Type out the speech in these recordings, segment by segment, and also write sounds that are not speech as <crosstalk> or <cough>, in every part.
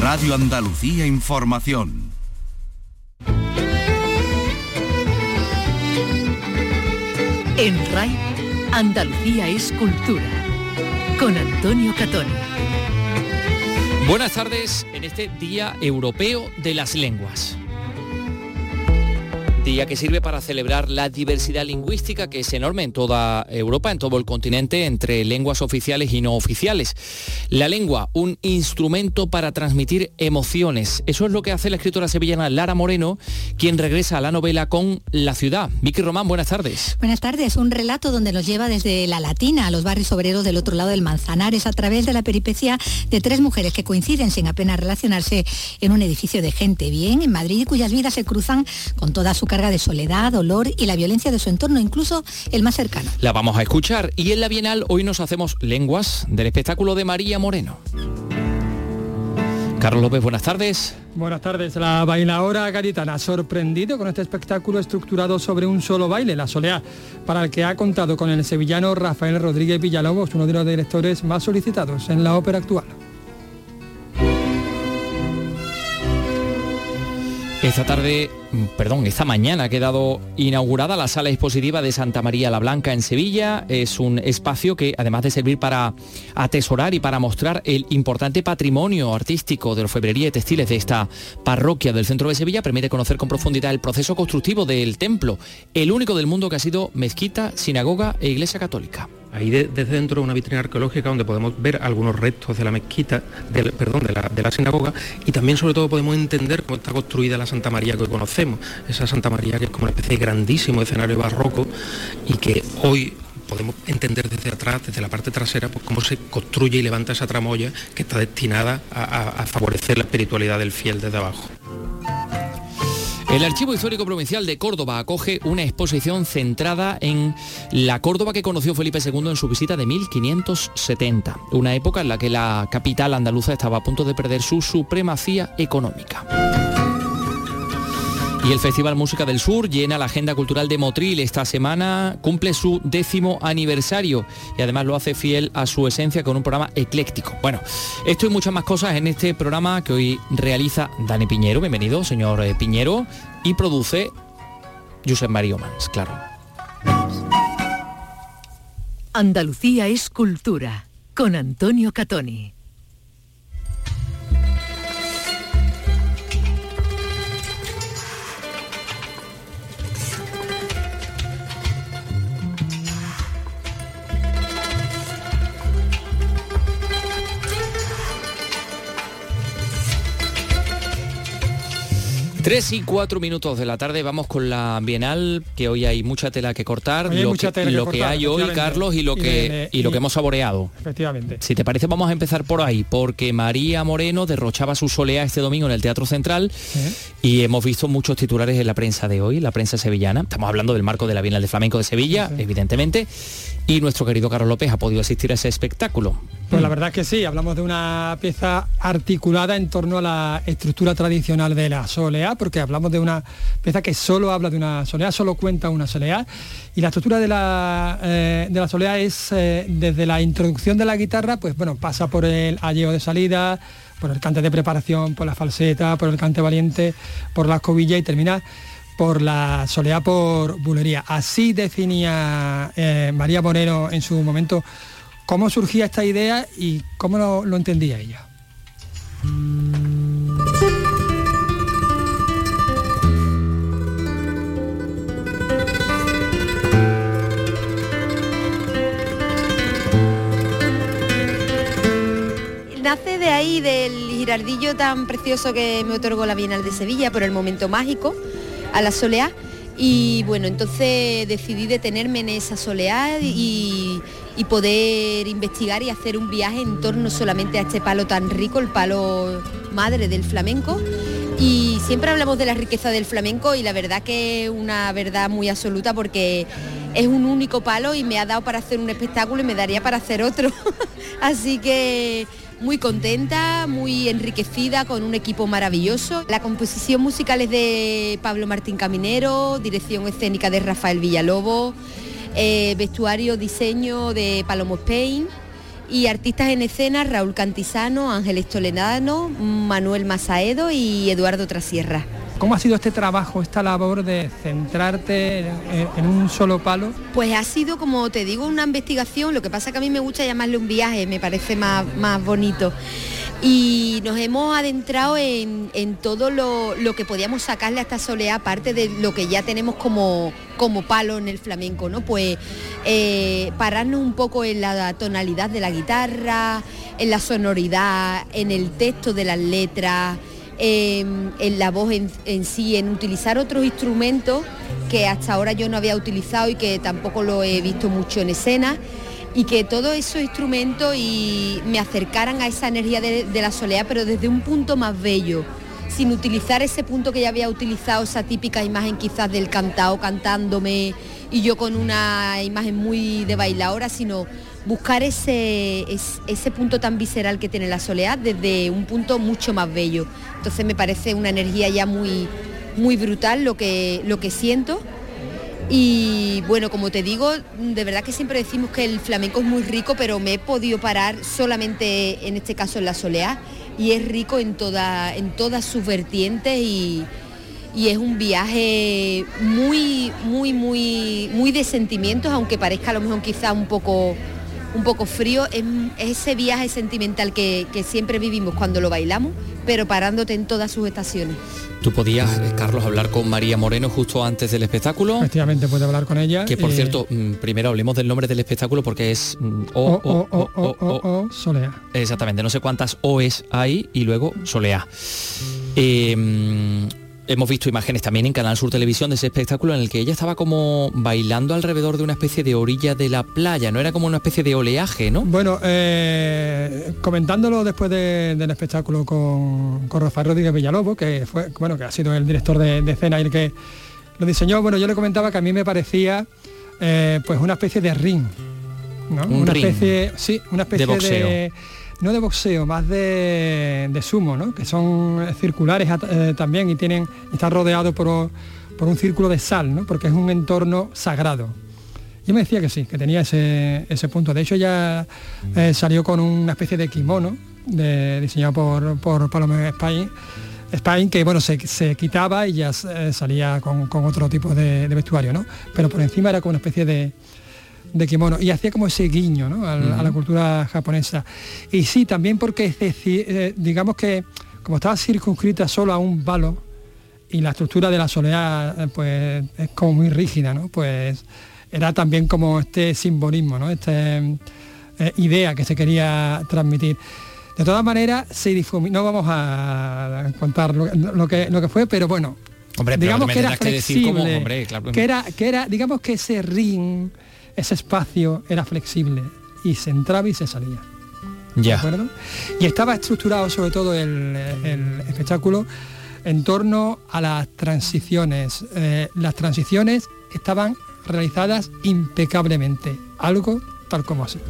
Radio Andalucía Información. En RAI, Andalucía es cultura. Con Antonio Catoni. Buenas tardes en este Día Europeo de las Lenguas día que sirve para celebrar la diversidad lingüística que es enorme en toda Europa, en todo el continente, entre lenguas oficiales y no oficiales. La lengua, un instrumento para transmitir emociones. Eso es lo que hace la escritora sevillana Lara Moreno, quien regresa a la novela con La ciudad. Vicky Román, buenas tardes. Buenas tardes. Un relato donde nos lleva desde la Latina a los barrios obreros del otro lado del Manzanares a través de la peripecia de tres mujeres que coinciden sin apenas relacionarse en un edificio de gente bien en Madrid y cuyas vidas se cruzan con toda su carga de soledad, dolor y la violencia de su entorno, incluso el más cercano. La vamos a escuchar y en la Bienal hoy nos hacemos lenguas del espectáculo de María Moreno. Carlos López, buenas tardes. Buenas tardes. La bailadora gaditana ha sorprendido con este espectáculo estructurado sobre un solo baile, la soleá, para el que ha contado con el sevillano Rafael Rodríguez Villalobos, uno de los directores más solicitados en la ópera actual. Esta tarde, perdón, esta mañana ha quedado inaugurada la sala expositiva de Santa María la Blanca en Sevilla. Es un espacio que, además de servir para atesorar y para mostrar el importante patrimonio artístico de orfebrería y textiles de esta parroquia del centro de Sevilla, permite conocer con profundidad el proceso constructivo del templo, el único del mundo que ha sido mezquita, sinagoga e iglesia católica. Ahí desde dentro una vitrina arqueológica donde podemos ver algunos restos de la mezquita, perdón, de la, de la, sinagoga y también sobre todo podemos entender cómo está construida la Santa María que conocemos. Esa Santa María que es como una especie de grandísimo escenario barroco y que hoy podemos entender desde atrás, desde la parte trasera, pues cómo se construye y levanta esa tramoya que está destinada a favorecer la espiritualidad del fiel desde abajo. El Archivo Histórico Provincial de Córdoba acoge una exposición centrada en la Córdoba que conoció Felipe II en su visita de 1570, una época en la que la capital andaluza estaba a punto de perder su supremacía económica. Y el Festival Música del Sur llena la agenda cultural de Motril. Esta semana cumple su décimo aniversario y además lo hace fiel a su esencia con un programa ecléctico. Bueno, esto y muchas más cosas en este programa que hoy realiza Dani Piñero. Bienvenido, señor eh, Piñero. Y produce Josep Mario Mans, claro. Andalucía es cultura con Antonio Catoni. Tres y cuatro minutos de la tarde vamos con la Bienal, que hoy hay mucha tela que cortar, Hoy lo, que, tela que lo que cortar, hay hoy. Carlos, y lo Y que, de- y lo que hemos saboreado. Efectivamente. Si te parece, vamos a empezar por ahí, porque María Moreno derrochaba su solea este domingo en el Teatro Central y hemos visto muchos titulares en la prensa de hoy, la prensa sevillana. Estamos hablando del marco de la Bienal de Flamenco de Sevilla, evidentemente, y nuestro querido Carlos López ha podido asistir a ese espectáculo. Pues la verdad es que sí, hablamos de una pieza articulada en torno a la estructura tradicional de la soleá, porque hablamos de una pieza que solo habla de una soleá, solo cuenta una soleá, y la estructura de la, eh, de la soleá es eh, desde la introducción de la guitarra, pues bueno, pasa por el alleo de salida, por el cante de preparación, por la falseta, por el cante valiente, por la escobilla y termina por la soleá por bulería. Así definía eh, María Moreno en su momento cómo surgía esta idea y cómo lo, lo entendía ella. Nace de ahí, del girardillo tan precioso que me otorgó la Bienal de Sevilla por el momento mágico, a la soleá. Y bueno, entonces decidí detenerme en esa soleá y, y poder investigar y hacer un viaje en torno solamente a este palo tan rico, el palo madre del flamenco. Y siempre hablamos de la riqueza del flamenco y la verdad que es una verdad muy absoluta porque es un único palo y me ha dado para hacer un espectáculo y me daría para hacer otro. <laughs> Así que muy contenta, muy enriquecida con un equipo maravilloso. La composición musical es de Pablo Martín Caminero, dirección escénica de Rafael Villalobos, eh, vestuario, diseño de Palomo Spain y artistas en escena Raúl Cantizano, Ángeles Toledano, Manuel Masaedo y Eduardo Trasierra. ¿Cómo ha sido este trabajo, esta labor de centrarte en, un solo palo? Pues ha sido, como te digo, una investigación, lo que pasa que a mí me gusta llamarle un viaje, me parece más, más bonito y nos hemos adentrado en, todo lo, que podíamos sacarle a esta soleá, aparte de lo que ya tenemos como, como palo en el flamenco, ¿no? Pues eh, pararnos un poco en la tonalidad de la guitarra, en la sonoridad, en el texto de las letras, en, la voz en, en sí, en utilizar otros instrumentos que hasta ahora yo no había utilizado y que tampoco lo he visto mucho en escena y que todos esos instrumentos y me acercaran a esa energía de, la soleá, pero desde un punto más bello, sin utilizar ese punto que ya había utilizado, esa típica imagen quizás del cantao cantándome y yo con una imagen muy de bailadora, sino buscar ese, ese, punto tan visceral que tiene la soleá desde un punto mucho más bello. Entonces me parece una energía ya muy, muy brutal lo que, lo que siento y bueno, como te digo, de verdad que siempre decimos que el flamenco es muy rico, pero me he podido parar solamente en este caso en la soleá y es rico en, toda, en todas sus vertientes y, es un viaje muy, muy, muy, muy de sentimientos, aunque parezca a lo mejor quizá un poco, un poco frío, es, ese viaje sentimental que, que siempre vivimos cuando lo bailamos, pero parándote en todas sus estaciones. Tú podías, eh, Carlos, hablar con María Moreno justo antes del espectáculo. Efectivamente, puede hablar con ella. Que por cierto, mm, primero hablemos del nombre del espectáculo porque es mm, O, O, O, O, O, Solea. Exactamente, no sé cuántas O's hay y luego Solea. Eh, hemos visto imágenes también en Canal Sur Televisión de ese espectáculo en el que ella estaba como bailando alrededor de una especie de orilla de la playa, no era como una especie de oleaje, ¿no? Bueno, eh, comentándolo después del espectáculo con, con Rafael Rodríguez Villalobos, que fue, bueno, que ha sido el director de, escena y el que lo diseñó, bueno, yo le comentaba que a mí me parecía eh, pues una especie de ring, ¿no? una especie, sí, una especie de no de boxeo, más de, sumo, ¿no? que son circulares eh, también y tienen, está rodeado por, un círculo de sal, ¿no? porque es un entorno sagrado. Yo me decía que sí, que tenía ese, punto. De hecho ya eh, salió con una especie de kimono de, diseñado por, por Paloma Spain, Spain que bueno, se, quitaba y ya eh, salía con, otro tipo de, de, vestuario, ¿no? Pero por encima era como una especie de, de kimono y hacía como ese guiño a, la cultura japonesa. Y sí, también porque decir, eh, digamos que como estaba circunscrita solo a un palo y la estructura de la soledad eh, pues es como muy rígida, ¿no? Pues era también como este simbolismo, ¿no? Esta eh, idea que se quería transmitir. De todas maneras, se difuminó, no vamos a contar lo, que, lo que fue, pero bueno, digamos que era flexible, que, era, que era, digamos que ese ring ese espacio era flexible y se entraba y se salía. Ya. acuerdo? Y estaba estructurado sobre todo el, espectáculo en torno a las transiciones. Eh, las transiciones estaban realizadas impecablemente, algo tal como así.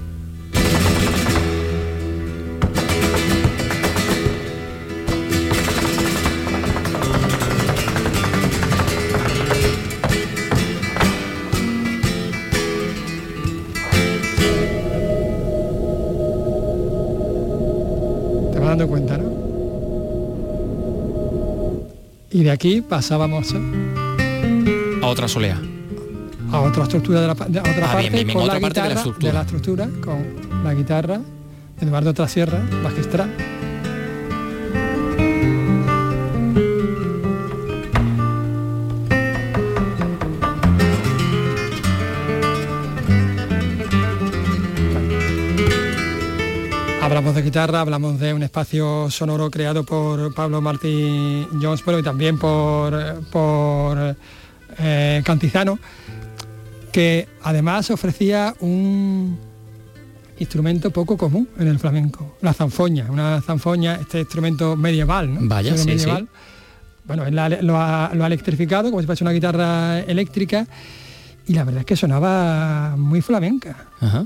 Y de aquí pasábamos a otra solea. A otra estructura de la otra ah, parte, con la guitarra, de, la estructura, con la guitarra, Eduardo Trasierra, magistral. Guitarra, hablamos de un espacio sonoro creado por Pablo Martín Jones, bueno, y también por, por eh, Cantizano, que además ofrecía un instrumento poco común en el flamenco, la zanfoña, una zanfoña, este instrumento medieval, ¿no? Vaya, sí, medieval. Bueno, él lo, ha, lo, ha, electrificado como si fuese una guitarra eléctrica y la verdad es que sonaba muy flamenca. Ajá.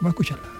Vamos a escucharla.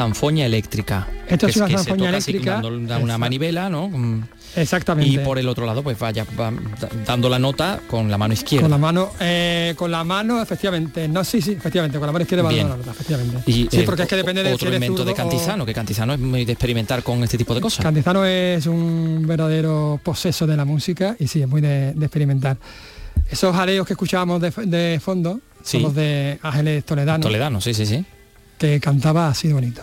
Zanfoña eléctrica. Esto es una zanfoña eléctrica. Dando una manivela, ¿no? Exactamente. Y por el otro lado, pues vaya va dando la nota con la mano izquierda. Con la mano, eh, con la mano, efectivamente. No, sí, sí, efectivamente, con la mano izquierda va dando la nota, efectivamente. Y, sí, porque es que depende de otro elemento de Cantizano, que Cantizano es muy de experimentar con este tipo de cosas. Cantizano es un verdadero poseso de la música y sí, es muy de, de experimentar. Esos jaleos que escuchábamos de, de fondo Sí. son los de Ángeles Toledano, Toledano, sí, sí, sí. que cantaba así bonito.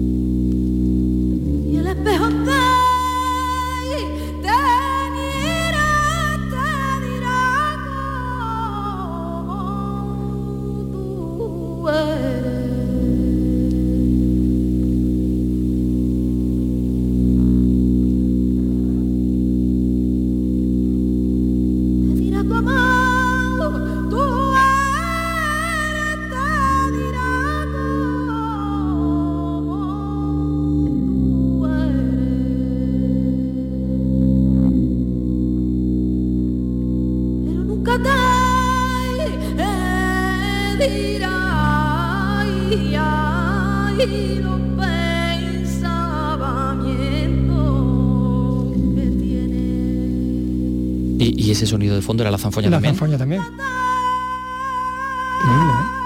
fondo era la zanfoña la también. zanfoña también. Increíble, ¿eh?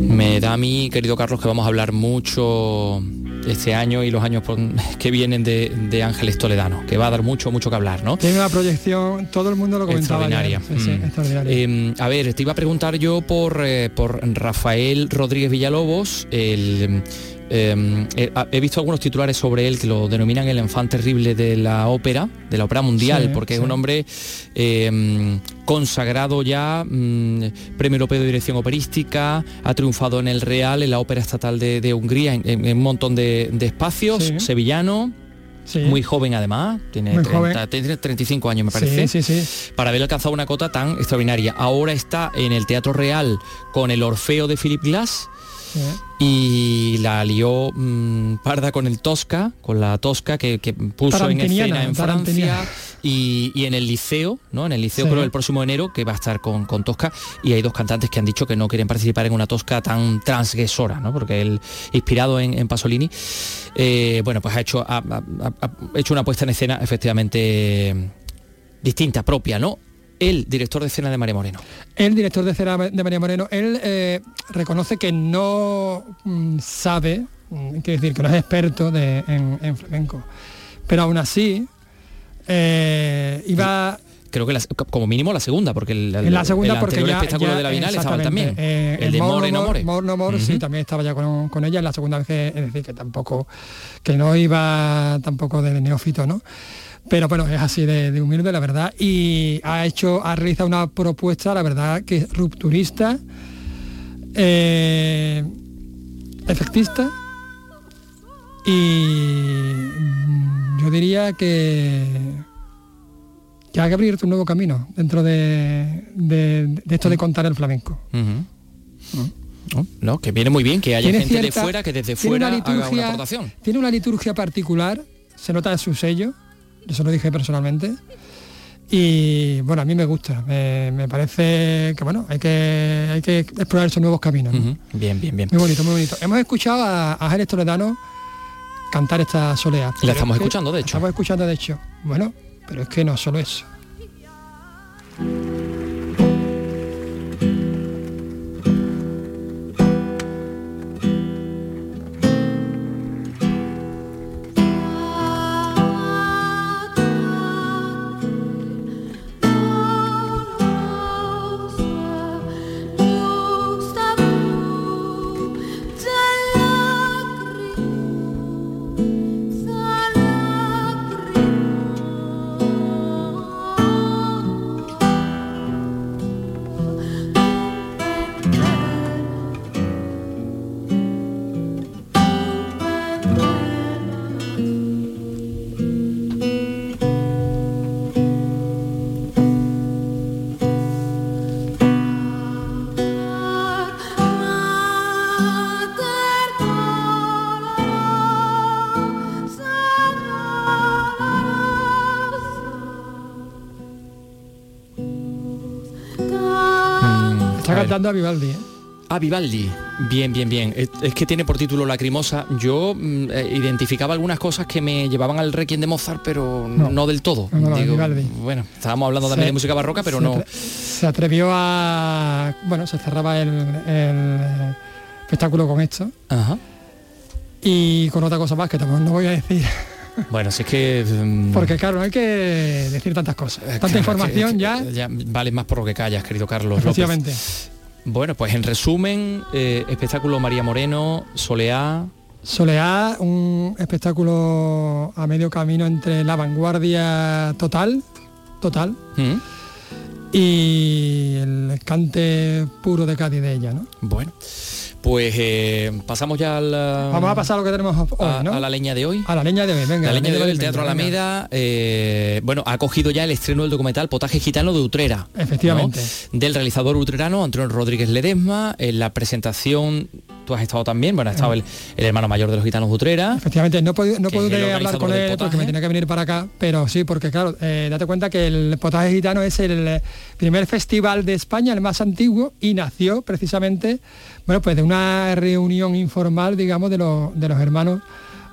Me da a mí, querido Carlos, que vamos a hablar mucho este año y los años que vienen de, de Ángeles Toledano, que va a dar mucho, mucho que hablar, ¿no? Tiene una proyección, todo el mundo lo comentaba. Extraordinaria. sí, Mm. extraordinaria. Eh, a ver, te iba a preguntar yo por, eh, por Rafael Rodríguez Villalobos. El, eh, eh, he visto algunos titulares sobre él que lo denominan el enfant terrible de la ópera, de la ópera mundial, Sí, porque es un hombre eh, consagrado ya, mm, premio europeo de dirección operística, ha triunfado en el Real, en la ópera estatal de, de Hungría, en, en un montón de, de espacios, Sí. sevillano. Sí. Muy joven además, tiene, Muy 30 joven. tiene 35 años me parece sí, sí. para haber alcanzado una cota tan extraordinaria. Ahora está en el Teatro Real con el Orfeo de Philip Glass sí. y la lió mm, parda con el Tosca, con la Tosca que, que puso en escena en. Francia y, y en el liceo, ¿no? En el liceo Sí. creo el próximo enero que va a estar con, con Tosca y hay dos cantantes que han dicho que no quieren participar en una Tosca tan transgresora, ¿no? Porque él, inspirado en, en Pasolini, eh, bueno, pues ha hecho, ha- ha- ha- ha hecho una puesta en escena efectivamente distinta, propia, ¿no? El director de escena de María Moreno. El director de escena de María Moreno, él eh, reconoce que no mm, sabe, mm, quiere decir que no es experto de- en, en flamenco, pero aún así eh, iba Creo que la- como mínimo la segunda, porque el, el- la segunda el porque ya, espectáculo ya- de la Bienal estaba él exactamente, también. eh, el de More no More. More no More, sí, también estaba ya con, con ella en la segunda vez, que- es decir, que tampoco, que no iba tampoco de neófito, ¿no? Pero bueno, es así de, de humilde, la verdad, y ha hecho, ha realizado una propuesta, la verdad, que es rupturista, eh, efectista, y yo diría que que hay que abrirte un nuevo camino dentro de, de- de esto de contar el flamenco. Ujú. No, no, que viene muy bien que haya Tiene gente de fuera que desde fuera una haga una liturgia- aportación. Tiene una liturgia particular, se nota en su sello, yo se lo dije personalmente, Y bueno, a mí me gusta, me, me parece que bueno, hay que, hay que explorar esos nuevos caminos. Bien, bien, bien. Muy bonito, muy bonito. Hemos escuchado a, a Ángeles Toledano cantar esta soleá. Pero estamos es que- escuchando, de la hecho. Estamos escuchando, de hecho. Bueno, pero es que no solo eso. Está A a Vivaldi, ¿eh? Ah, Vivaldi. Bien, bien, bien. Es, que tiene por título Lacrimosa. Yo mm, eh, identificaba algunas cosas que me llevaban al Requiem de Mozart, pero no, No. del todo. No, no, Vivaldi. bueno, estábamos hablando también Se- de música barroca, pero se no. Se atrevió a... Bueno, se cerraba el, el espectáculo con esto. Ajá. Y con otra cosa más que tampoco no voy a decir. <laughs> Bueno, si es que. mm, Porque claro, no hay que decir tantas cosas. eh, Tanta claro, información que- ya. que vale más por lo que callas, querido Carlos. López. Bueno, pues en resumen, eh, espectáculo María Moreno, Soleá. Soleá, un espectáculo a medio camino entre la vanguardia total, total, ¿Mm? y el cante puro de Cádiz de ella, ¿no? Bueno, pues eh, pasamos ya al, Vamos a pasar a lo que tenemos hoy, a, ¿no? a la leña de hoy. A la leña de hoy, venga. la leña de hoy, el Teatro venga. Alameda, eh, bueno, ha cogido ya el estreno del documental Potaje Gitano de Utrera. ¿no? Efectivamente. Del realizador utrerano Antonio Rodríguez Ledesma. En la presentación, tú has estado también, bueno, ha estado el, el hermano mayor de los gitanos Utrera. Efectivamente, no, puedo- no hablar con él porque me tenía que venir para acá, pero sí, porque claro, eh, date cuenta que el potaje gitano es el primer festival de España, el más antiguo, y nació precisamente, bueno, pues de una reunión informal, digamos, de los, de los hermanos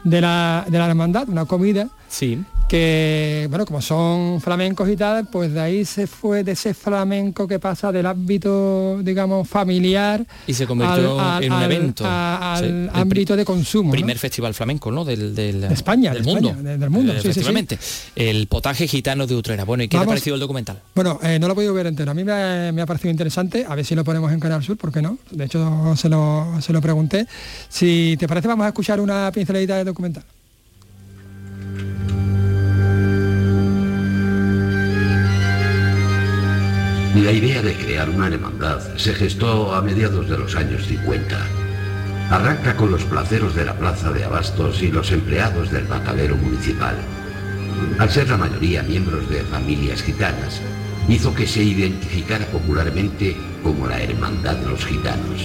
de la, de la hermandad, una comida Sí. Que, bueno, como son flamencos y tal, pues de ahí se fue de ese flamenco que pasa del ámbito, digamos, familiar Y se convirtió al- al- en un evento. al ámbito de consumo. ¿no? Primer festival flamenco, ¿no? Del, del- De España, del de mundo. España, de- del mundo, sí, sí, sí. efectivamente. El potaje gitano de Utrera. Bueno, ¿y qué te ha Vamos- parecido el documental? Bueno, eh, no lo he podido ver entero. A mí me ha, me ha parecido interesante. A ver si lo ponemos en Canal Sur, ¿por qué no? De hecho, se lo, se lo pregunté. Si te parece, vamos a escuchar una pinceladita de documental. La idea de crear una hermandad se gestó a mediados de los años 50. Arranca con los placeros de la plaza de Abastos y los empleados del batalero municipal. Al ser la mayoría miembros de familias gitanas, hizo que se identificara popularmente como la Hermandad de los Gitanos.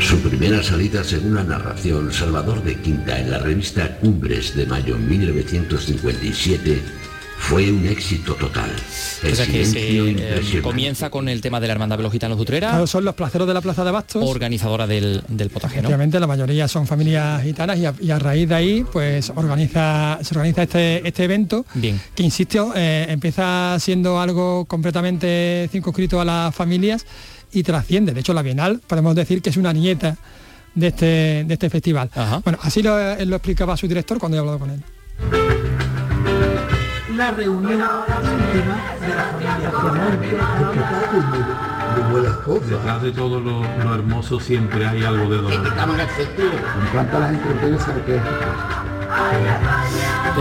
Su primera salida, según la narración, Salvador de Quinta en la revista Cumbres de mayo de 1957, fue un éxito total. El O sea que se, eh, impresionante. comienza con el tema de la Hermandad de los Gitanos de Utrera, Claro, son los placeros de la Plaza de Bastos. organizadora del, del potaje, ¿no? Efectivamente, la mayoría son familias gitanas y a, y a raíz de ahí pues organiza, se organiza este, este evento Bien. que, insisto, eh, empieza siendo algo completamente circunscrito a las familias y trasciende. De hecho, la Bienal podemos decir que es una nieta de este, de este festival. Ajá. Bueno, así lo, él lo explicaba su director cuando he hablado con él. La reunión íntima de la familia flamenca. Detrás de todo lo, lo hermoso siempre hay algo de dolor. En cuanto a las entrevistas que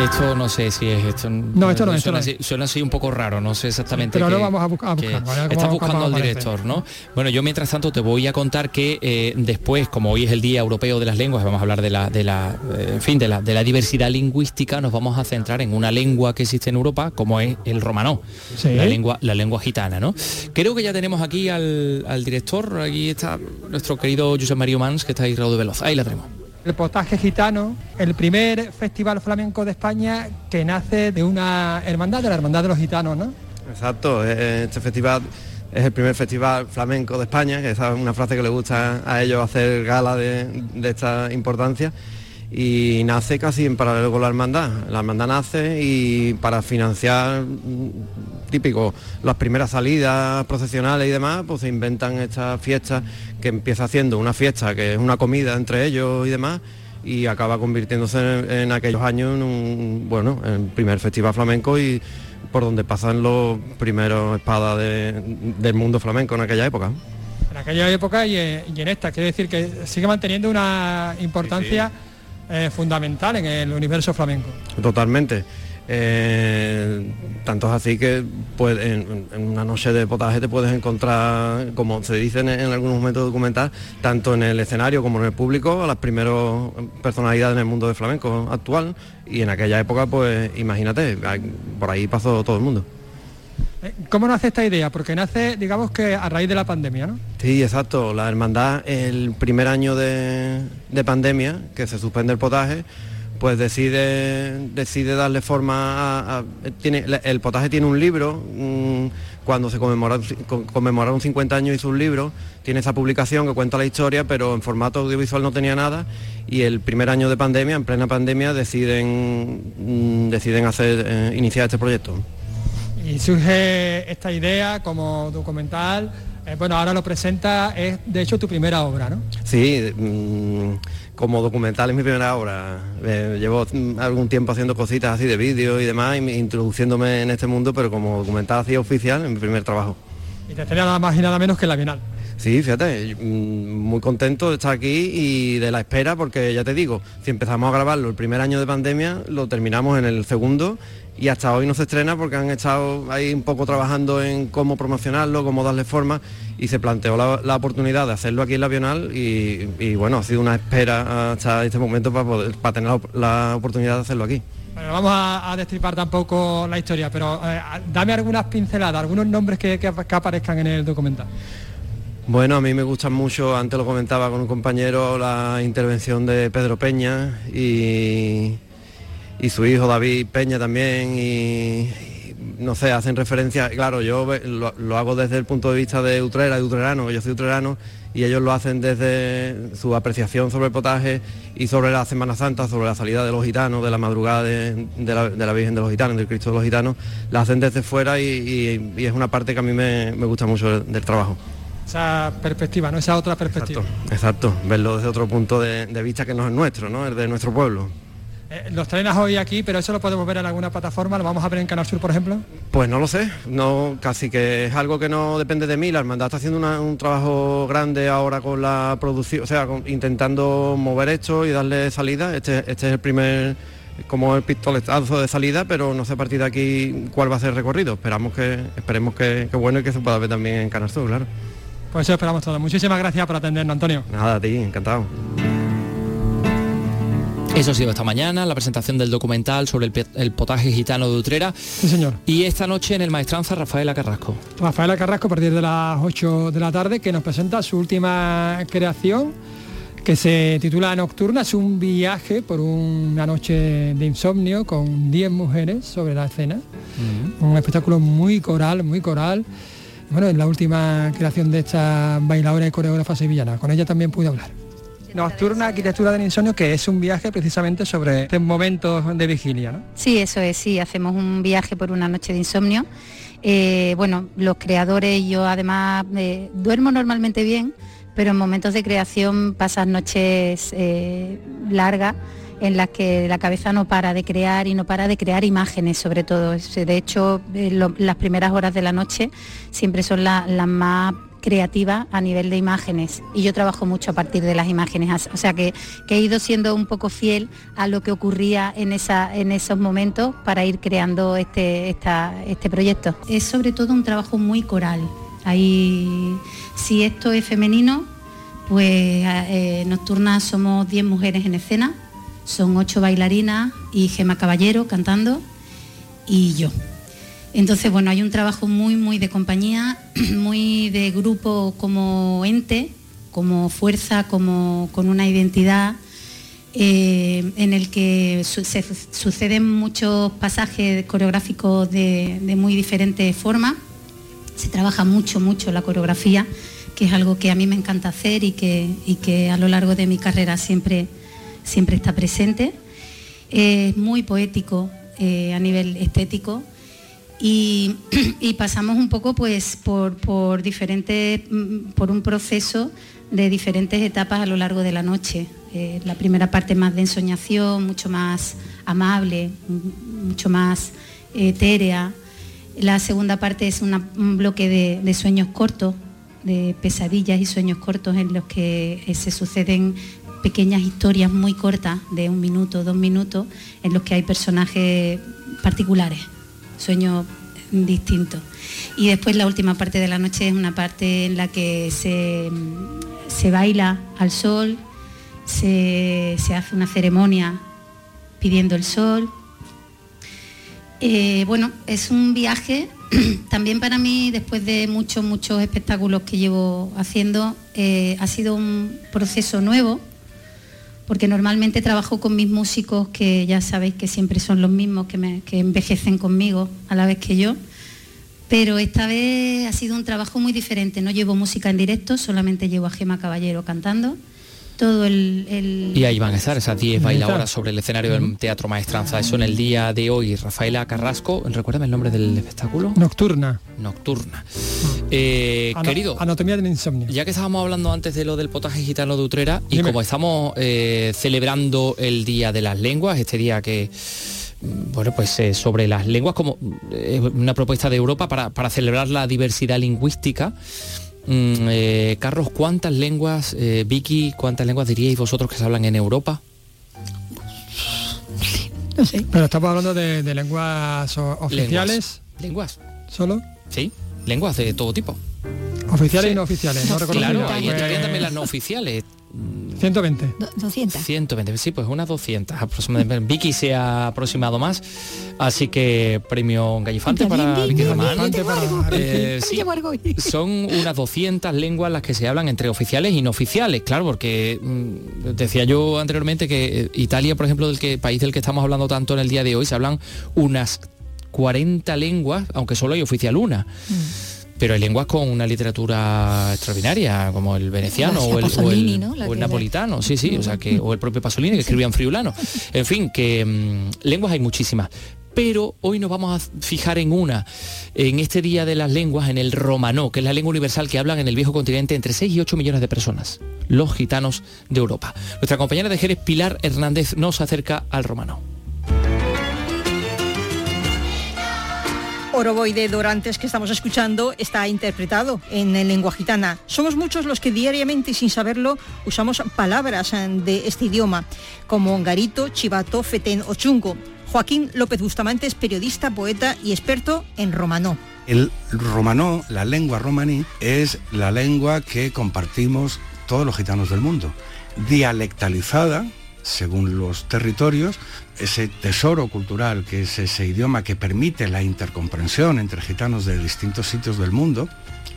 Esto no sé si es esto. No, esto no, esto suena, no así, suena así un poco raro, no sé exactamente. pero qué- lo vamos a buscar, ¿vale? Está Cómo- buscando al director, ¿no? Bueno, yo mientras tanto te voy a contar que eh, después, como hoy es el Día Europeo de las Lenguas, vamos a hablar de la, de la, eh, en fin, de la, de la diversidad lingüística, nos vamos a centrar en una lengua que existe en Europa, como es el romanó, Sí. la lengua, la lengua gitana, ¿no? Creo que ya tenemos aquí al, al director, aquí está nuestro querido Josep Mario Mans, que está ahí de Veloz. Ahí la tenemos. El potaje gitano, el primer festival flamenco de España que nace de una hermandad, de la hermandad de los gitanos, ¿no? Exacto, eh, este festival es el primer festival flamenco de España, que es una frase que le gusta a ellos hacer gala de esta importancia y nace casi en paralelo con la hermandad. La hermandad nace y para financiar mm, típico las primeras salidas procesionales y demás, pues se inventan estas fiestas que empieza haciendo una fiesta que es una comida entre ellos y demás y acaba convirtiéndose en, en aquellos años en un bueno, en el primer festival flamenco y por donde pasan los primeros espadas de- del mundo flamenco en aquella época. En aquella época y, y en esta, quiere decir que sigue manteniendo una importancia fundamental en el universo flamenco. Totalmente. Eh, tanto es así que pues, en, una noche de potaje te puedes encontrar, como se dice en, algunos momentos documentales, tanto en el escenario como en el público, a las primeras personalidades en el mundo del flamenco actual. Y en aquella época, pues imagínate, por ahí pasó todo el mundo. Eh, ¿Cómo nace esta idea? Porque nace, digamos que a raíz de la pandemia, ¿no? Sí, exacto. La hermandad, el primer año de, de pandemia, que se suspende el potaje, pues decide, decide darle forma a... tiene, el potaje tiene un libro, cuando se conmemoraron, co- conmemoraron 50 años hizo un libro, tiene esa publicación que cuenta la historia, pero en formato audiovisual no tenía nada, y el primer año de pandemia, en plena pandemia, deciden, mm, deciden hacer, eh, iniciar este proyecto. Y surge esta idea como documental. eh, bueno, ahora lo presenta, es de hecho tu primera obra, ¿no? Sí, mm, como documental es mi primera obra. Eh, llevo mm, algún tiempo haciendo cositas así de vídeo y demás, y introduciéndome en este mundo, pero como documental así oficial, en mi primer trabajo. Y te tenía nada más y nada menos que la Bienal. Sí, fíjate, mm, muy contento de estar aquí y de la espera, porque ya te digo, si empezamos a grabarlo el primer año de pandemia, lo terminamos en el segundo y hasta hoy no se estrena porque han estado ahí un poco trabajando en cómo promocionarlo, cómo darle forma y se planteó la, la oportunidad de hacerlo aquí en la Bienal y, y, bueno, ha sido una espera hasta este momento para, poder, para tener la, la oportunidad de hacerlo aquí. Bueno, vamos a, a destripar tampoco la historia, pero eh, dame algunas pinceladas, algunos nombres que, que- que aparezcan en el documental. Bueno, a mí me gustan mucho, antes lo comentaba con un compañero, la intervención de Pedro Peña y, y su hijo David Peña también y, y, no sé, hacen referencia, claro, yo lo, lo hago desde el punto de vista de Utrera, de Utrerano, yo soy utrerano y ellos lo hacen desde su apreciación sobre el potaje y sobre la Semana Santa, sobre la salida de los gitanos, de la madrugada de, de la, de la Virgen de los Gitanos, del Cristo de los Gitanos, la hacen desde fuera y, y- y es una parte que a mí me, me gusta mucho del- del trabajo. Esa perspectiva, ¿no? Esa otra perspectiva. Exacto, verlo desde otro punto de, de vista que no es nuestro, ¿no? Es de nuestro pueblo. Eh, lo estrenas hoy aquí, pero eso lo podemos ver en alguna plataforma, lo vamos a ver en Canal Sur, por ejemplo. Pues no lo sé, no, casi que es algo que no depende de mí. La hermandad está haciendo una- un trabajo grande ahora con la producción, o sea, con- intentando mover esto y darle salida. Este, este es el primer, como el pistoletazo de salida, pero no sé a partir de aquí cuál va a ser el recorrido. Esperamos que, esperemos que, que bueno y que se pueda ver también en Canal Sur, claro. Pues eso esperamos todo. Muchísimas gracias por atendernos, Antonio. Nada, a ti, encantado. Eso ha sido esta mañana, la presentación del documental sobre el, potaje gitano de Utrera. Sí, señor. Y esta noche en el Maestranza, Rafaela Carrasco. Rafaela Carrasco a partir de las 8 de la tarde que nos presenta su última creación que se titula Nocturna. Es un viaje por una noche de insomnio con 10 mujeres sobre la escena. Un espectáculo muy coral, muy coral. Bueno, es la última creación de esta bailadora y coreógrafa sevillana. Con ella también pude hablar. Nocturna, arquitectura del insomnio, que es un viaje precisamente sobre este momentos de vigilia, ¿no? Sí, eso es, sí, hacemos un viaje por una noche de insomnio. Eh, bueno, los creadores, yo además eh, duermo normalmente bien, pero en momentos de creación pasan noches eh, largas en las que la cabeza no para de crear y no para de crear imágenes sobre todo. De hecho, las primeras horas de la noche siempre son la- las más creativas a nivel de imágenes y yo trabajo mucho a partir de las imágenes, o sea que, que he ido siendo un poco fiel a lo que ocurría en, esa, en esos momentos para ir creando este, este proyecto. Es sobre todo un trabajo muy coral. Ahí, si esto es femenino, pues eh, Nocturna somos 10 mujeres en escena, son 8 bailarinas y Gema Caballero cantando y yo. Entonces, bueno, hay un trabajo muy, muy de compañía, <clears throat> muy de grupo como ente, como fuerza, como con una identidad eh, en el que suceden muchos pasajes coreográficos de, de muy diferentes formas. Se trabaja mucho, mucho la coreografía, que es algo que a mí me encanta hacer y que, y que a lo largo de mi carrera siempre, siempre está presente. Es muy poético eh, a nivel estético <clears throat> y, pasamos un poco pues por, diferentes mm, por un proceso de diferentes etapas a lo largo de la noche. Eh, la primera parte más de ensoñación mucho más amable mucho más etérea. La segunda parte es un bloque de, de sueños cortos de pesadillas y sueños cortos en los que eh, se suceden pequeñas historias muy cortas de un minuto, dos minutos, en los que hay personajes particulares, sueños distintos. Y después la última parte de la noche es una parte en la que se, se baila al sol, se, se hace una ceremonia pidiendo el sol. Eh, bueno, es un viaje <clears throat> también para mí, después de muchos, muchos espectáculos que llevo haciendo, eh, ha sido un proceso nuevo, porque normalmente trabajo con mis músicos que ya sabéis que siempre son los mismos, que, me- que envejecen conmigo a la vez que yo. Pero esta vez ha sido un trabajo muy diferente. No llevo música en directo, solamente llevo a Gema Caballero cantando. Todo el... el- Y ahí van a estar esas 10 Ahí está. bailadoras sobre el escenario del Teatro Maestranza. Eso en el día de hoy. Rafaela Carrasco, recuérdame el nombre del espectáculo. Nocturna. Nocturna. Eh, Ano- querido, Anatomía del insomnio. ya que estábamos hablando antes de lo del potaje gitano de Utrera y Dime. como estamos eh, celebrando el Día de las Lenguas, este día que mm, bueno, pues eh, sobre las lenguas como eh, una propuesta de Europa para, para celebrar la diversidad lingüística. Mm, eh, Carlos, ¿cuántas lenguas, eh, Vicky, cuántas lenguas diríais vosotros que se hablan en Europa? No sé. Pero estamos hablando de, de lenguas oficiales Lenguas. solo. Sí, lenguas de todo tipo. Oficiales Sí. y no oficiales, no. Claro, ahí Pues, entrarían también las no oficiales. 120. Do- 200. 120, sí, pues unas 200 aproximadamente. Vicky se ha aproximado más, así que premio Gallifante para Vicky Román. Eh, sí, son unas 200 lenguas las que se hablan entre oficiales y no oficiales, claro, porque mm, decía yo anteriormente que eh, Italia, por ejemplo, del que, país del que estamos hablando tanto en el día de hoy, se hablan unas 40 lenguas, aunque solo hay oficial una. Pero hay lenguas con una literatura extraordinaria, como el veneciano o el, o Pasolini, el- ¿no? La o el que- napolitano, sí, sí, o sea que, o el propio Pasolini que escribía en friulano. <laughs> En fin, que mm, lenguas hay muchísimas. Pero hoy nos vamos a fijar en una, en este Día de las Lenguas, en el romanó, que es la lengua universal que hablan en el viejo continente entre 6 y 8 millones de personas, los gitanos de Europa. Nuestra compañera de Jerez, Pilar Hernández, nos acerca al romanó. Oroboy de Dorantes que estamos escuchando está interpretado en lengua gitana. Somos muchos los que diariamente, sin saberlo, usamos palabras eh, de este idioma, como garito, chivato, fetén o chungo. Joaquín López Bustamante es periodista, poeta y experto en romanó. El romanó, la lengua romaní, es la lengua que compartimos todos los gitanos del mundo. Dialectalizada, según los territorios, ese tesoro cultural que es ese idioma que permite la intercomprensión entre gitanos de distintos sitios del mundo,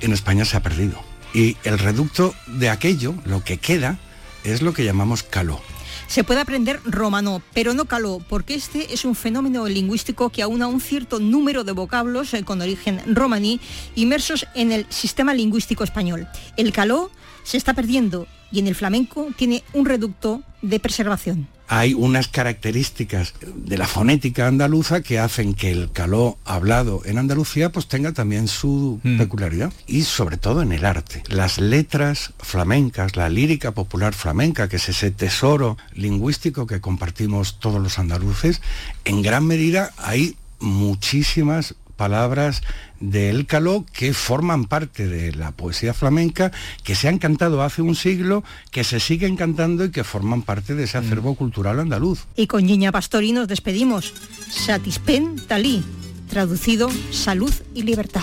en España se ha perdido. Y el reducto de aquello, lo que queda, es lo que llamamos caló. Se puede aprender romano, pero no caló, porque este es un fenómeno lingüístico que aúna un cierto número de vocablos eh, con origen romaní inmersos en el sistema lingüístico español. El caló se está perdiendo y en el flamenco tiene un reducto de preservación. hay unas características de la fonética andaluza que hacen que el caló hablado en Andalucía pues tenga también su peculiaridad y sobre todo en el arte. Las letras flamencas, la lírica popular flamenca, que es ese tesoro lingüístico que compartimos todos los andaluces, en gran medida hay muchísimas palabras del caló que forman parte de la poesía flamenca, que se han cantado hace un siglo, que se siguen cantando y que forman parte de ese acervo cultural andaluz. Y con Niña Pastori nos despedimos. Satispen Talí, traducido Salud y Libertad.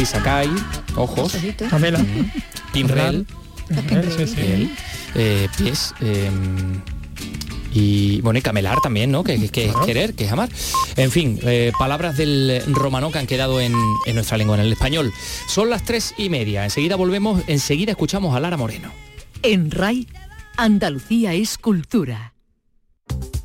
Sí, Sakai, ojos, Pamela. Pinrel, pies, y bueno, y camelar también, ¿no? Que, que es querer, que es amar. En fin, eh, palabras del romano que han quedado en, en nuestra lengua, en el español. Son las tres y media. Enseguida volvemos, enseguida escuchamos a Lara Moreno. En RAI, Andalucía es cultura.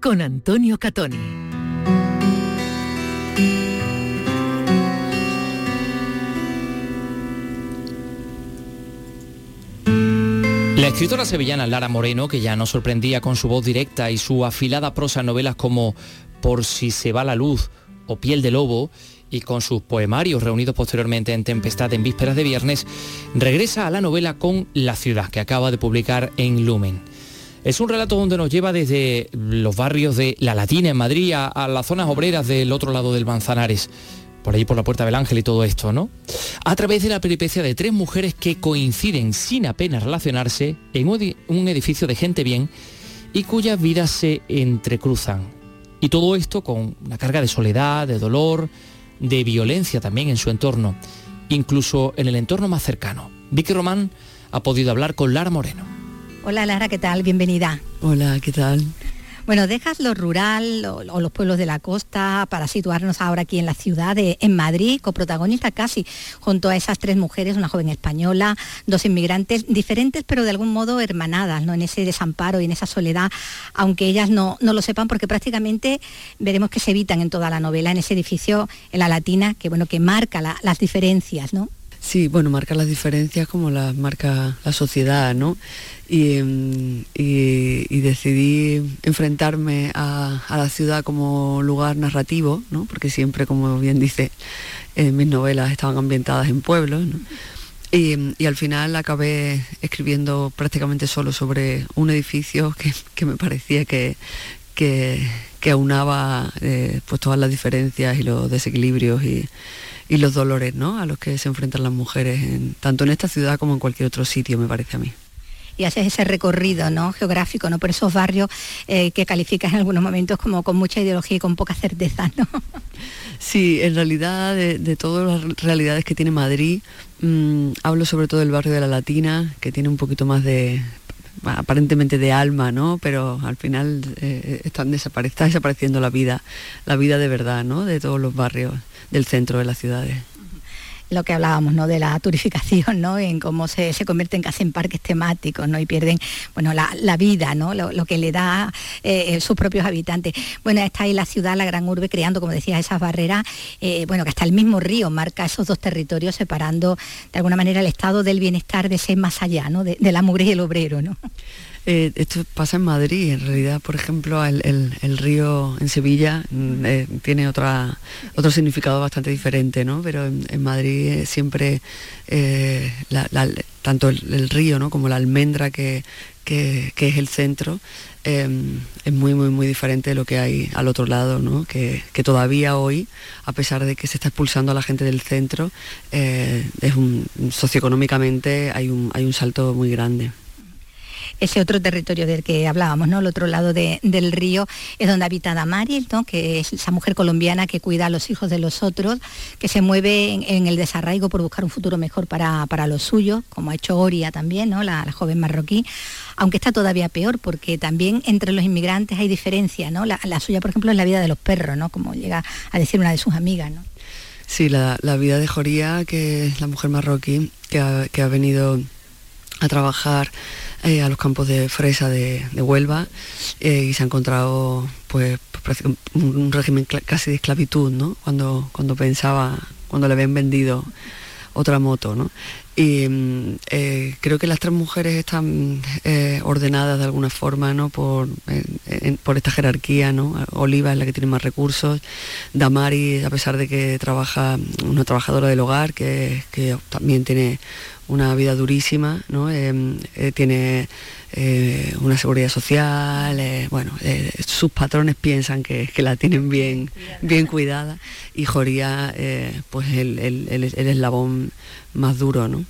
con Antonio Catoni. La escritora sevillana Lara Moreno, que ya nos sorprendía con su voz directa y su afilada prosa en novelas como Por si se va la luz o Piel de lobo, y con sus poemarios reunidos posteriormente en Tempestad en vísperas de viernes, regresa a la novela con La ciudad, que acaba de publicar en Lumen. Es un relato donde nos lleva desde los barrios de La Latina en Madrid a, las zonas obreras del otro lado del Manzanares, por ahí por la Puerta del Ángel y todo esto, ¿no? A través de la peripecia de tres mujeres que coinciden sin apenas relacionarse en un edificio de gente bien y cuyas vidas se entrecruzan. Y todo esto con una carga de soledad, de dolor, de violencia también en su entorno, incluso en el entorno más cercano. Vicky Román ha podido hablar con Lara Moreno. Hola Lara, ¿qué tal? Bienvenida. Hola, ¿qué tal? Bueno, dejas lo rural o, o los pueblos de la costa para situarnos ahora aquí en la ciudad, de, en Madrid, coprotagonista casi, junto a esas tres mujeres, una joven española, dos inmigrantes diferentes, pero de algún modo hermanadas, ¿no? En ese desamparo y en esa soledad, aunque ellas no, no lo sepan, porque prácticamente veremos que se evitan en toda la novela, en ese edificio, en la latina, que bueno, que marca la- las diferencias, ¿no? Sí, bueno, marca las diferencias como las marca la sociedad, ¿no? Y, y decidí enfrentarme a, la ciudad como lugar narrativo, ¿no? Porque siempre, como bien dice, eh, mis novelas estaban ambientadas en pueblos, ¿no? Y, mm, y al final acabé escribiendo prácticamente solo sobre un edificio que, que me parecía que, que, que aunaba eh, pues todas las diferencias y los desequilibrios y, y los dolores ¿no? a los que se enfrentan las mujeres, en- tanto en esta ciudad como en cualquier otro sitio, me parece a mí. y haces ese recorrido ¿no? geográfico ¿no? por esos barrios eh, que calificas en algunos momentos como con mucha ideología y con poca certeza. ¿no? <laughs> Sí, en realidad de, de todas las realidades que tiene Madrid, mm, hablo sobre todo del barrio de la Latina, que tiene un poquito más de aparentemente de alma, ¿no? Pero al final eh, están desapare- está desapareciendo la vida, la vida de verdad, ¿no? De todos los barrios del centro de las ciudades. lo que hablábamos ¿no? de la turificación, ¿no? en cómo se, se convierten casi en parques temáticos ¿no? y pierden bueno, la, la vida, ¿no? lo, que le da eh, sus propios habitantes. Bueno, está ahí la ciudad, la gran urbe, creando, como decías, esas barreras, eh, bueno, que hasta el mismo río marca esos dos territorios separando de alguna manera el estado del bienestar de ese más allá, ¿no? de, de la mugre y el obrero. ¿no? Eh, esto pasa en Madrid, en realidad, por ejemplo, el, río en Sevilla mm, eh, tiene otra, otro significado bastante diferente, ¿no? Pero en, Madrid eh, siempre, tanto el, río ¿no? como la almendra que, que- es el centro, eh, es muy, muy, muy diferente de lo que hay al otro lado, ¿no? Que, que todavía hoy, a pesar de que se está expulsando a la gente del centro, es socioeconómicamente hay un, hay un salto muy grande. Ese otro territorio del que hablábamos, ¿no? El otro lado de- del río es donde habita Damaris, ¿no? Que es esa mujer colombiana que cuida a los hijos de los otros, que se mueve en, el desarraigo por buscar un futuro mejor para, para los suyos, como ha hecho Oria también, ¿no? La, joven marroquí, aunque está todavía peor, porque también entre los inmigrantes hay diferencia, ¿no? La, la suya, por ejemplo, es la vida de los perros, ¿no? Como llega a decir una de sus amigas, ¿no? Sí, la, la vida de Joría, que es la mujer marroquí, que ha, que ha venido a trabajar eh, a los campos de fresa de, Huelva eh, y se ha encontrado pues prácticamente un, régimen casi de esclavitud, ¿no? Cuando, cuando pensaba, cuando le habían vendido otra moto, ¿no? Y mm, eh, creo que las tres mujeres están ordenadas de alguna forma, ¿no? Por, en- por esta jerarquía, ¿no? Oliva es la que tiene más recursos, Damari, a pesar de que trabaja, una trabajadora del hogar, que, que también tiene una vida durísima, ¿no? Eh, eh, tiene eh, una seguridad social, bueno, sus patrones piensan que, que la tienen bien, bien cuidada y Joría, pues el, el- el- el eslabón más duro, ¿no?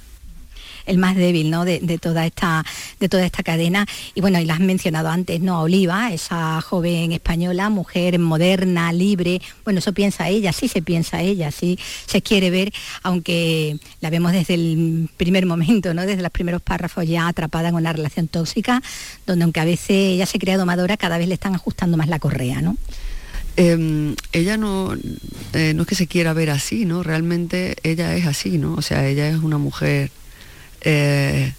El más débil ¿no? de, toda esta de toda esta cadena y bueno y la has mencionado antes no a Oliva esa joven española mujer moderna libre bueno eso piensa ella sí se piensa ella sí se quiere ver aunque la vemos desde el primer momento no desde los primeros párrafos ya atrapada en una relación tóxica donde aunque a veces ella se crea domadora cada vez le están ajustando más la correa no Eh, ella no, eh, no es que se quiera ver así, ¿no? Realmente ella es así, ¿no? O sea, ella es una mujer, eh,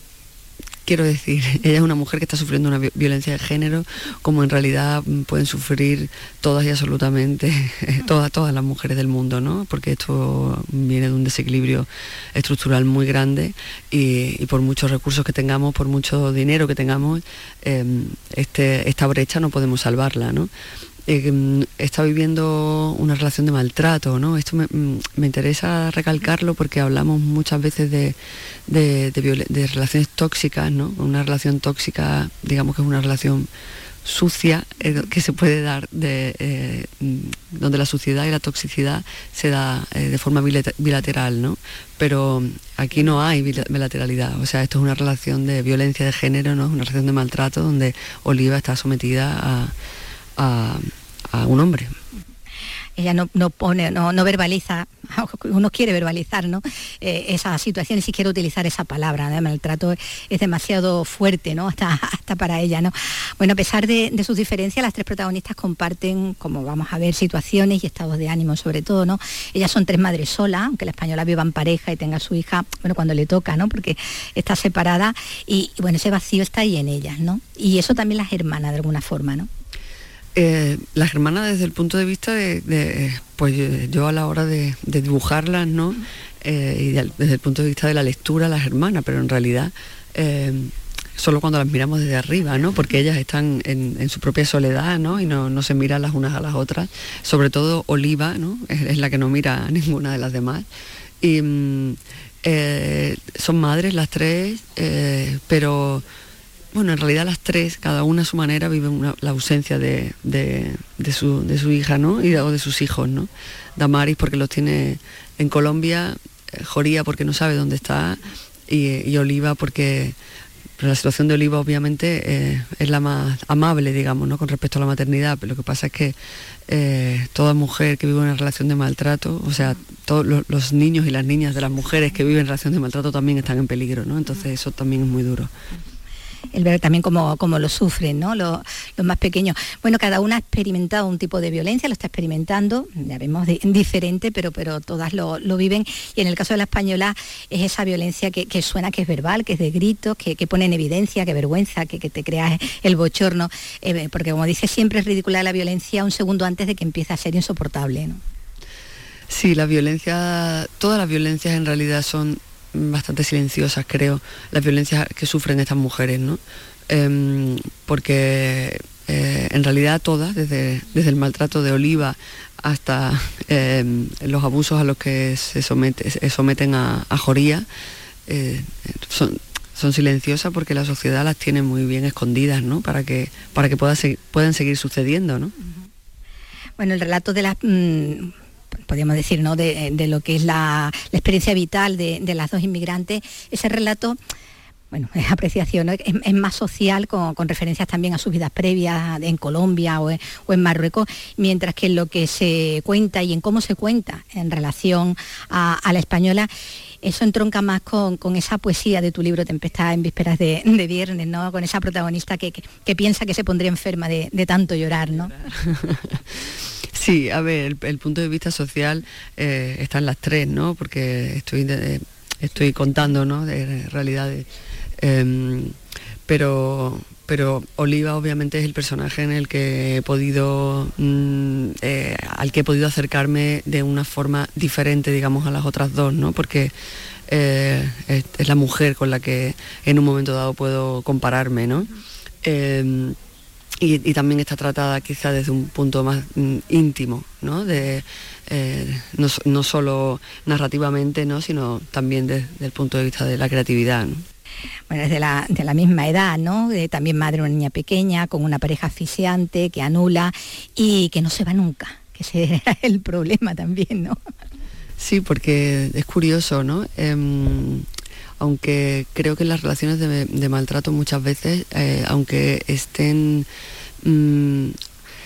quiero decir, <laughs> ella es una mujer que está sufriendo una vi- violencia de género, como en realidad mm, pueden sufrir todas y absolutamente <laughs> todas, todas las mujeres del mundo, ¿no? Porque esto viene de un desequilibrio estructural muy grande y, por muchos recursos que tengamos, por mucho dinero que tengamos, eh, este, esta brecha no podemos salvarla, ¿no? Mm, está viviendo una relación de maltrato, ¿no? Esto me, mm, me interesa recalcarlo porque hablamos muchas veces de, de- de de relaciones tóxicas, ¿no? Una relación tóxica, digamos que es una relación sucia eh, que se puede dar de eh, mm, donde la suciedad y la toxicidad se da eh, de forma bilate- bilateral, ¿no? Pero aquí no hay bila- bilateralidad, o sea, esto es una relación de violencia de género, ¿no? Una relación de maltrato donde Oliva está sometida a- a un hombre. ella no, no pone, no, no verbaliza, <laughs> uno quiere verbalizar ¿no? Eh, esa situación y si quiere utilizar esa palabra, ¿no? el maltrato es demasiado fuerte, ¿no? Hasta, <laughs> hasta para ella, ¿no? Bueno, a pesar de, de sus diferencias, las tres protagonistas comparten, como vamos a ver, situaciones y estados de ánimo sobre todo, ¿no? Ellas son tres madres solas, aunque la española viva en pareja y tenga a su hija, bueno, cuando le toca, ¿no? Porque está separada y, y, bueno, ese vacío está ahí en ellas, ¿no? Y eso también las hermana de alguna forma, ¿no? Eh, las hermanas desde el punto de vista de, pues eh, yo a la hora de, dibujarlas, ¿no? Eh, y de- desde el punto de vista de la lectura, las hermanas, pero en realidad eh, solo cuando las miramos desde arriba, ¿no? Porque ellas están en, su propia soledad, ¿no? Y no, se miran las unas a las otras. Sobre todo Oliva, ¿no? Es, la que no mira a ninguna de las demás. Y mm, son madres las tres, pero bueno, en realidad las tres, cada una a su manera, viven la ausencia de, su, hija, ¿no? Y o de sus hijos, ¿no? Damaris porque los tiene en Colombia, eh, Joría porque no sabe dónde está y, Oliva porque la situación de Oliva obviamente eh, es la más amable, digamos, ¿no? con respecto a la maternidad, pero lo que pasa es que eh, toda mujer que vive una relación de maltrato, o sea, todos lo- los niños y las niñas de las mujeres que viven en relación de maltrato también están en peligro, ¿no? Entonces eso también es muy duro. El ver también cómo, cómo lo sufren, ¿no? Los, los más pequeños. Bueno, cada una ha experimentado un tipo de violencia, lo está experimentando, ya vemos di- diferente, pero, pero todas lo, lo viven. Y en el caso de la española es esa violencia que, que suena, que es verbal, que es de gritos, que, que pone en evidencia, que vergüenza, que, que te crea el bochorno, eh, porque como dice, siempre es ridícula la violencia un segundo antes de que empiece a ser insoportable, ¿no? Sí, la violencia, todas las violencias en realidad son bastante silenciosas, creo, las violencias que sufren estas mujeres, ¿no? Em, porque eh, en realidad todas, desde, desde el maltrato de Oliva hasta <laughs> em, los abusos a los que se, somete- se someten a, Joría, eh, son, son silenciosas porque la sociedad las tiene muy bien escondidas, ¿no? Para que, para que puedan seguir sucediendo, ¿no? Bueno, el relato de las, mm, podríamos decir, ¿no? De, de lo que es la, la experiencia vital de, de las dos inmigrantes, ese relato, bueno, es apreciación, es, más social, con, con referencias también a sus vidas previas en Colombia o en, Marruecos, mientras que lo que se cuenta y en cómo se cuenta en relación a, la española, eso entronca más con, con esa poesía de tu libro Tempestad en vísperas de, viernes, ¿no? Con esa protagonista que, que- que piensa que se pondría enferma de, de tanto llorar, ¿no? <laughs> Sí, a ver, el, el punto de vista social eh, está en las tres, ¿no? Porque estoy, de- estoy contando, ¿no? De realidades. Em, pero, pero Oliva obviamente es el personaje en el que he podido, mm, eh, al que he podido acercarme de una forma diferente, digamos, a las otras dos, ¿no? Porque eh, es, es la mujer con la que en un momento dado puedo compararme, ¿no? Eh, y, y también está tratada quizá desde un punto más mm, íntimo, ¿no? De, eh, no, no solo narrativamente, ¿no? sino también desde el punto de vista de la creatividad. ¿no? Bueno, es de la, de la misma edad, ¿no? De- también madre de una niña pequeña, con una pareja asfixiante, que anula y que no se va nunca, que ese <laughs> era el problema también, ¿no? Sí, porque es curioso, ¿no? Em, aunque creo que las relaciones de, maltrato muchas veces, eh, aunque estén, mm,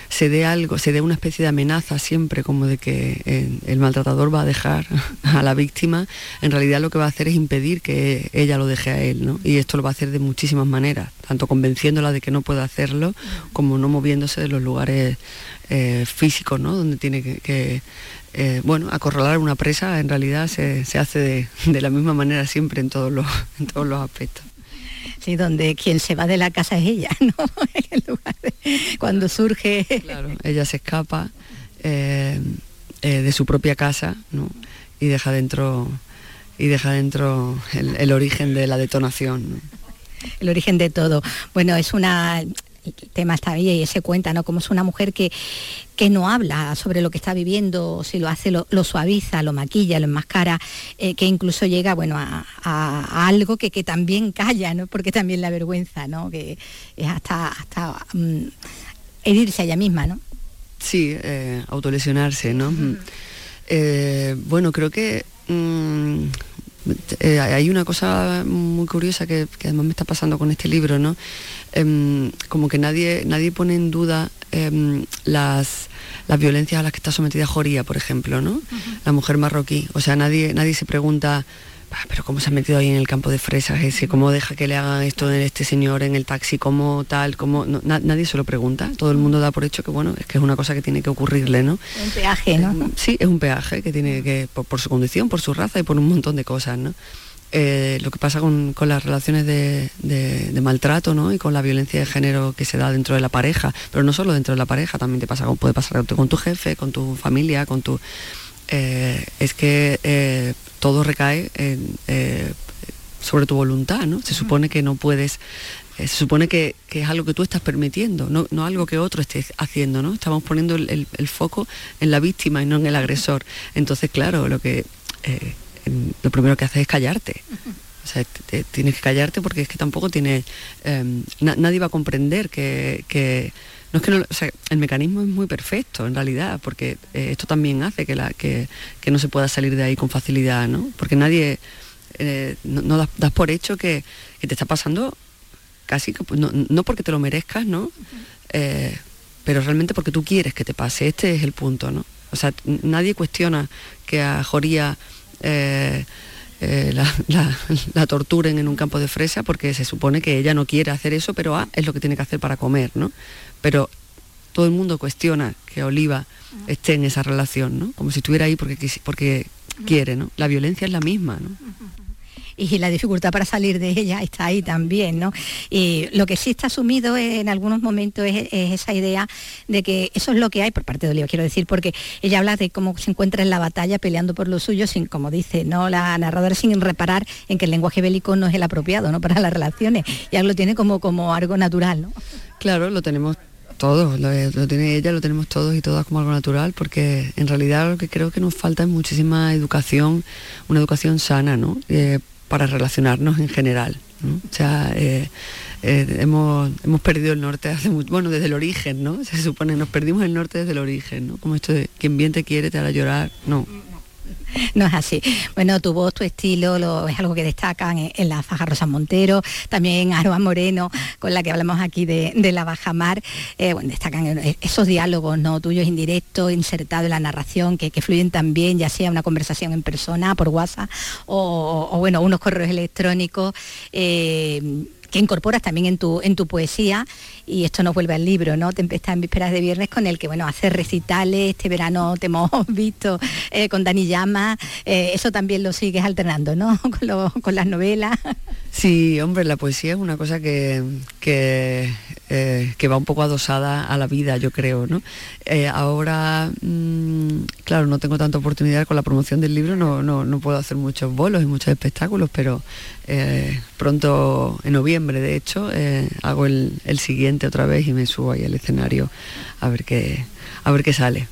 se dé algo, se dé una especie de amenaza siempre como de que el maltratador va a dejar <laughs> a la víctima, en realidad lo que va a hacer es impedir que ella lo deje a él, ¿no? Y esto lo va a hacer de muchísimas maneras, tanto convenciéndola de que no puede hacerlo, como no moviéndose de los lugares eh, físicos, ¿no? Donde tiene que, eh, bueno, acorralar una presa en realidad se, se hace de, de la misma manera siempre en todos los, <laughs> en todos los aspectos. Sí, donde quien se va de la casa es ella, <laughs> ¿no? En lugar de cuando surge... Claro, ella se escapa eh, eh, de su propia casa, ¿no? Y deja dentro y deja dentro el, el origen de la detonación. ¿no? el origen de todo. Bueno, es una tema está ahí y se cuenta, ¿no? Como es una mujer que, que no habla sobre lo que está viviendo, si lo hace, lo, lo suaviza, lo maquilla, lo enmascara, eh, que incluso llega, bueno, a, a- a algo que, que también calla, ¿no? Porque también la vergüenza, ¿no? Que es hasta, hasta mm, herirse a ella misma, ¿no? Sí, eh, autolesionarse, ¿no? Mm. Eh, bueno, creo que mm, eh, hay una cosa muy curiosa que, que además me está pasando con este libro, ¿no? Em, como que nadie, nadie pone en duda em, las, las violencias a las que está sometida Joría, por ejemplo, ¿no? La mujer marroquí. O sea, nadie, nadie se pregunta, "Ah, pero cómo se ha metido ahí en el campo de fresas ese, cómo deja que le hagan esto a este señor en el taxi, cómo tal, cómo. no, na- nadie se lo pregunta. Todo el mundo da por hecho que bueno, es que es una cosa que tiene que ocurrirle, ¿no? Un peaje, ¿no? Sí, es un peaje que tiene que, por, por su condición, por su raza y por un montón de cosas, ¿no? Eh, lo que pasa con, con las relaciones de, de- de maltrato ¿no? y con la violencia de género que se da dentro de la pareja, pero no solo dentro de la pareja, también te pasa, con- puede pasar con tu jefe, con tu familia, con tu... eh, es que eh, todo recae en, eh, sobre tu voluntad, ¿no? Se supone que no puedes se supone que, que es algo que tú estás permitiendo, no, no algo que otro esté haciendo, ¿no? Estamos poniendo el, el- el foco en la víctima y no en el agresor. Entonces, claro, lo que lo primero que haces es callarte. O sea, te- te- tienes que callarte porque es que tampoco tiene em, na- nadie va a comprender que, que- no es que no, o sea, el mecanismo es muy perfecto en realidad, porque eh, esto también hace que, la, que, que no se pueda salir de ahí con facilidad, ¿no? Porque nadie eh, no, no das, das por hecho que, que te está pasando casi que, no, no porque te lo merezcas, ¿no? Eh, pero realmente porque tú quieres que te pase. Este es el punto, ¿no? O sea, nadie cuestiona que a Joría eh, la, la- <laughs> la torturen en un campo de fresa porque se supone que ella no quiere hacer eso, pero ah, es lo que tiene que hacer para comer, ¿no? Pero todo el mundo cuestiona que Oliva esté en esa relación, ¿no? Como si estuviera ahí porque, porque quiere, ¿no? La violencia es la misma, ¿no? y la dificultad para salir de ella está ahí también, ¿no? Y lo que sí está asumido en algunos momentos es, es esa idea de que eso es lo que hay por parte de Oliva, quiero decir, porque ella habla de cómo se encuentra en la batalla peleando por lo suyo, sin, como dice, ¿no? La narradora sin reparar en que el lenguaje bélico no es el apropiado, ¿no? <laughs> Para las relaciones. Ya lo tiene como, como algo natural, ¿no? Claro, lo tenemos todos, lo, lo tiene ella, lo tenemos todos y todas como algo natural, porque en realidad lo que creo que nos falta es muchísima educación, una educación sana, ¿no? Eh, para relacionarnos en general. ¿no? O sea, eh, eh, hemos, hemos perdido el norte hace mucho, bueno, desde el origen, ¿no? <laughs> Se supone, nos perdimos el norte desde el origen, ¿no? Como esto de quien bien te quiere te hará llorar, no. <laughs> No es así. Bueno, tu voz, tu estilo, lo, es algo que destacan en, la Faja Rosa Montero, también Aroa Moreno, con la que hablamos aquí de, la Bajamar, eh, bueno, destacan eh, esos diálogos no tuyos indirectos, insertados en la narración, que, que fluyen también, ya sea una conversación en persona, por WhatsApp, o, o, bueno, unos correos electrónicos. eh, que incorporas también en tu, en tu poesía y esto nos vuelve al libro, ¿no? Tempestad en vísperas de viernes con el que, bueno, hace recitales, este verano <laughs> te hemos visto eh, con Dani Llama, eh, eso también lo sigues alternando, ¿no? <laughs> Con, las novelas. Sí, hombre, la poesía es una cosa que, que, eh, que va un poco adosada a la vida, yo creo, ¿no? Ahora, mm, claro, no tengo tanta oportunidad con la promoción del libro, no, no, no puedo hacer muchos bolos y muchos espectáculos, pero pronto, en noviembre, de hecho, eh, hago el, el siguiente otra vez y me subo ahí al escenario a ver qué, a ver qué sale.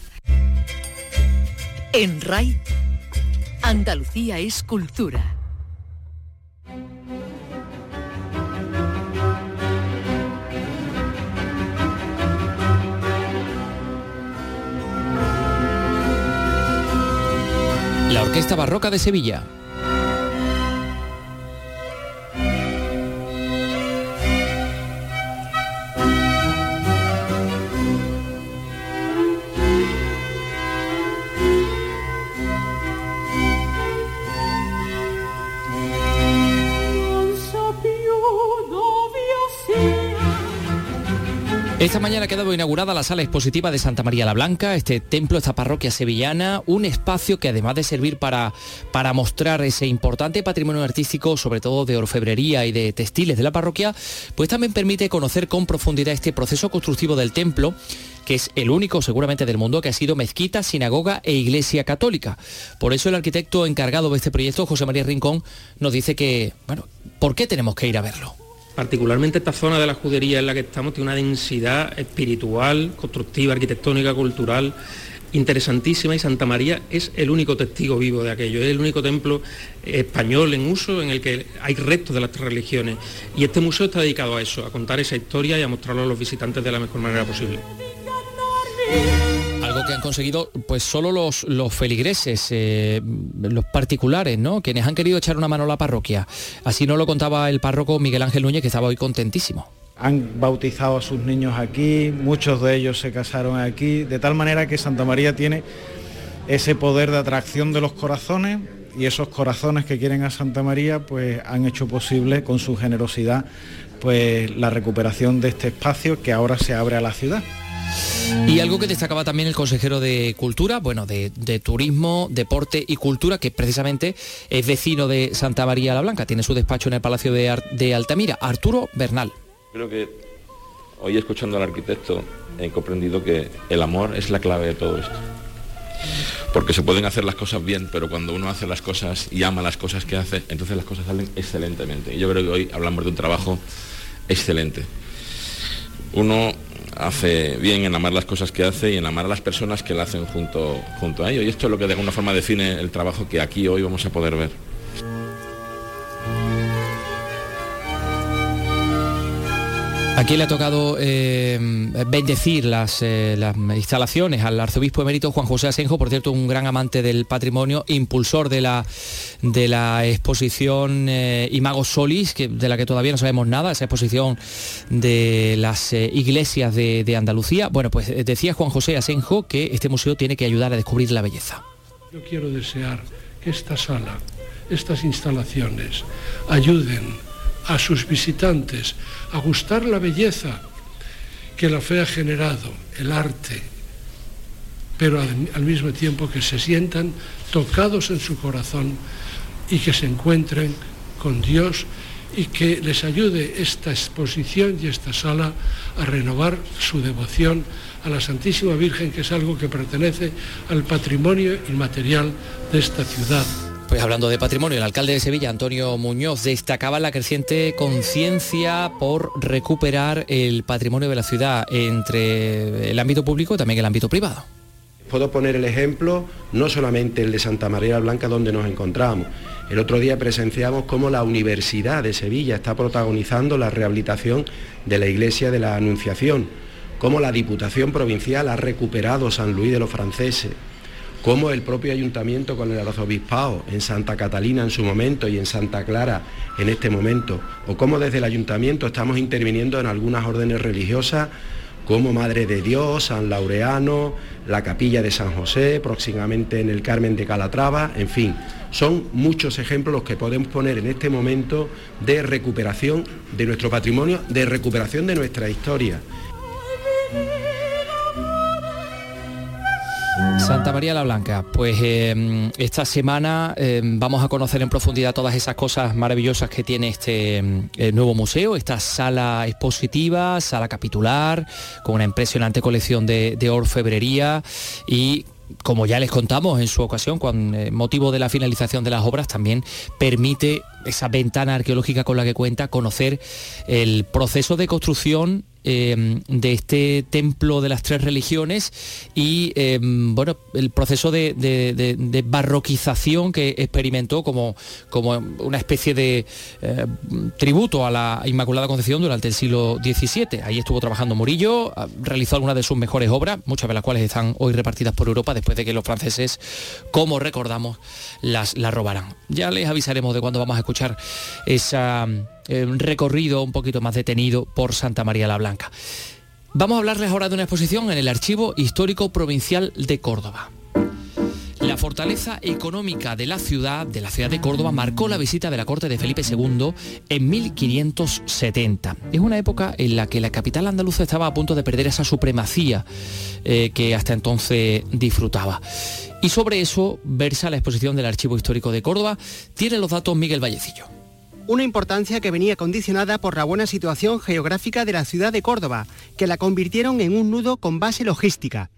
En RAI, Andalucía es cultura. La Orquesta Barroca de Sevilla. Esta mañana ha quedado inaugurada la sala expositiva de Santa María la Blanca, este templo, esta parroquia sevillana, un espacio que además de servir para, para mostrar ese importante patrimonio artístico, sobre todo de orfebrería y de textiles de la parroquia, pues también permite conocer con profundidad este proceso constructivo del templo, que es el único seguramente del mundo que ha sido mezquita, sinagoga e iglesia católica. Por eso el arquitecto encargado de este proyecto, José María Rincón, nos dice que, bueno, ¿por qué tenemos que ir a verlo? Particularmente esta zona de la judería en la que estamos tiene una densidad espiritual, constructiva, arquitectónica, cultural interesantísima y Santa María es el único testigo vivo de aquello, es el único templo español en uso en el que hay restos de las tres religiones y este museo está dedicado a eso, a contar esa historia y a mostrarlo a los visitantes de la mejor manera posible. Algo que han conseguido pues solo los, los feligreses, eh, los particulares, ¿no? Quienes han querido echar una mano a la parroquia. Así nos lo contaba el párroco Miguel Ángel Núñez, que estaba hoy contentísimo. Han bautizado a sus niños aquí, muchos de ellos se casaron aquí, de tal manera que Santa María tiene ese poder de atracción de los corazones y esos corazones que quieren a Santa María pues han hecho posible con su generosidad pues la recuperación de este espacio que ahora se abre a la ciudad. Y algo que destacaba también el consejero de Cultura, bueno, de, Turismo, Deporte y Cultura, que precisamente es vecino de Santa María la Blanca, tiene su despacho en el Palacio de, de Altamira, Arturo Bernal. Creo que hoy escuchando al arquitecto he comprendido que el amor es la clave de todo esto. Porque se pueden hacer las cosas bien, pero cuando uno hace las cosas y ama las cosas que hace, entonces las cosas salen excelentemente. Y yo creo que hoy hablamos de un trabajo excelente. Uno hace bien en amar las cosas que hace y en amar a las personas que la hacen junto, junto a ello. Y esto es lo que de alguna forma define el trabajo que aquí hoy vamos a poder ver. Aquí le ha tocado eh, bendecir las, eh, las, instalaciones al arzobispo emérito Juan José Asenjo, por cierto, un gran amante del patrimonio, impulsor de la, de la exposición eh, Imagos Solis, que, de la que todavía no sabemos nada, esa exposición de las iglesias de, de Andalucía. Bueno, pues decía Juan José Asenjo que este museo tiene que ayudar a descubrir la belleza. Yo quiero desear que esta sala, estas instalaciones, ayuden a sus visitantes a gustar la belleza que la fe ha generado, el arte, pero al, mismo tiempo que se sientan tocados en su corazón y que se encuentren con Dios y que les ayude esta exposición y esta sala a renovar su devoción a la Santísima Virgen, que es algo que pertenece al patrimonio inmaterial de esta ciudad. Pues hablando de patrimonio, el alcalde de Sevilla, Antonio Muñoz, destacaba la creciente conciencia por recuperar el patrimonio de la ciudad entre el ámbito público y también el ámbito privado. Puedo poner el ejemplo, no solamente el de Santa María Blanca donde nos encontramos. El otro día presenciamos cómo la Universidad de Sevilla está protagonizando la rehabilitación de la Iglesia de la Anunciación, cómo la Diputación Provincial ha recuperado San Luis de los Franceses, cómo el propio ayuntamiento con el arzobispado en Santa Catalina en su momento y en Santa Clara en este momento, o cómo desde el ayuntamiento estamos interviniendo en algunas órdenes religiosas como Madre de Dios, San Laureano, la Capilla de San José, próximamente en el Carmen de Calatrava, en fin, son muchos ejemplos los que podemos poner en este momento de recuperación de nuestro patrimonio, de recuperación de nuestra historia. Santa María la Blanca, pues eh, esta semana eh, vamos a conocer en profundidad todas esas cosas maravillosas que tiene este eh, nuevo museo, esta sala expositiva, sala capitular, con una impresionante colección de, de orfebrería. Y como ya les contamos en su ocasión, con eh, motivo de la finalización de las obras, también permite esa ventana arqueológica con la que cuenta conocer el proceso de construcción eh, de este templo de las tres religiones y eh, bueno el proceso de, barroquización que experimentó como, como una especie de eh, tributo a la Inmaculada Concepción durante el siglo XVII. Ahí estuvo trabajando Murillo, ah, realizó algunas de sus mejores obras, muchas de las cuales están hoy repartidas por Europa después de que los franceses, como recordamos, las, las robaran. Ya les avisaremos de cuándo vamos a escuchar ese recorrido un poquito más detenido por Santa María la Blanca. Vamos a hablarles ahora de una exposición en el Archivo Histórico Provincial de Córdoba. La fortaleza económica de la ciudad, de la ciudad de Córdoba, marcó la visita de la corte de Felipe II en 1570. Es una época en la que la capital andaluza estaba a punto de perder esa supremacía eh, que hasta entonces disfrutaba. Y sobre eso versa la exposición del Archivo Histórico de Córdoba. Tiene los datos Miguel Vallecillo. Una importancia que venía condicionada por la buena situación geográfica de la ciudad de Córdoba, que la convirtieron en un nudo con base logística.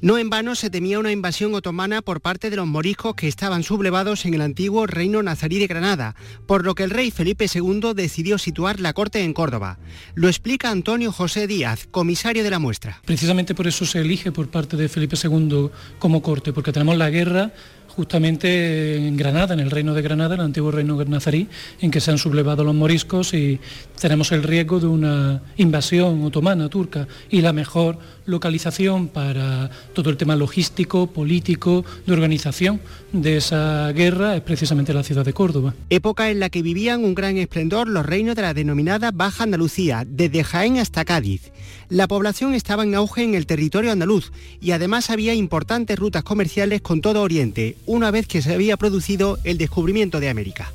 No en vano se temía una invasión otomana por parte de los moriscos que estaban sublevados en el antiguo reino nazarí de Granada, por lo que el rey Felipe II decidió situar la corte en Córdoba. Lo explica Antonio José Díaz, comisario de la muestra. Precisamente por eso se elige por parte de Felipe II como corte, porque tenemos la guerra justamente en Granada, en el reino de Granada, el antiguo reino nazarí, en que se han sublevado los moriscos y tenemos el riesgo de una invasión otomana, turca, y la mejor localización para todo el tema logístico, político, de organización de esa guerra es precisamente la ciudad de Córdoba. Época en la que vivían un gran esplendor los reinos de la denominada Baja Andalucía, desde Jaén hasta Cádiz. La población estaba en auge en el territorio andaluz y además había importantes rutas comerciales con todo Oriente, una vez que se había producido el descubrimiento de América.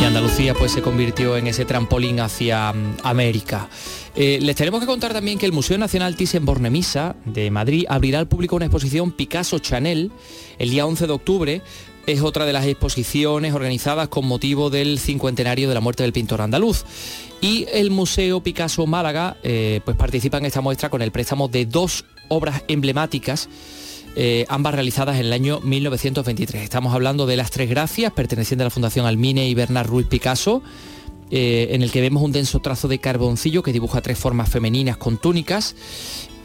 Y Andalucía pues se convirtió en ese trampolín hacia mm, América. Eh, les tenemos que contar también que el Museo Nacional Thyssen-Bornemisza de Madrid abrirá al público una exposición Picasso Chanel el día 11 de octubre. Es otra de las exposiciones organizadas con motivo del cincuentenario de la muerte del pintor andaluz. Y el Museo Picasso Málaga eh, pues participa en esta muestra con el préstamo de dos obras emblemáticas eh, ambas realizadas en el año 1923. Estamos hablando de Las Tres Gracias, perteneciente a la Fundación Almine y Bernard Ruiz Picasso, eh, en el que vemos un denso trazo de carboncillo que dibuja tres formas femeninas con túnicas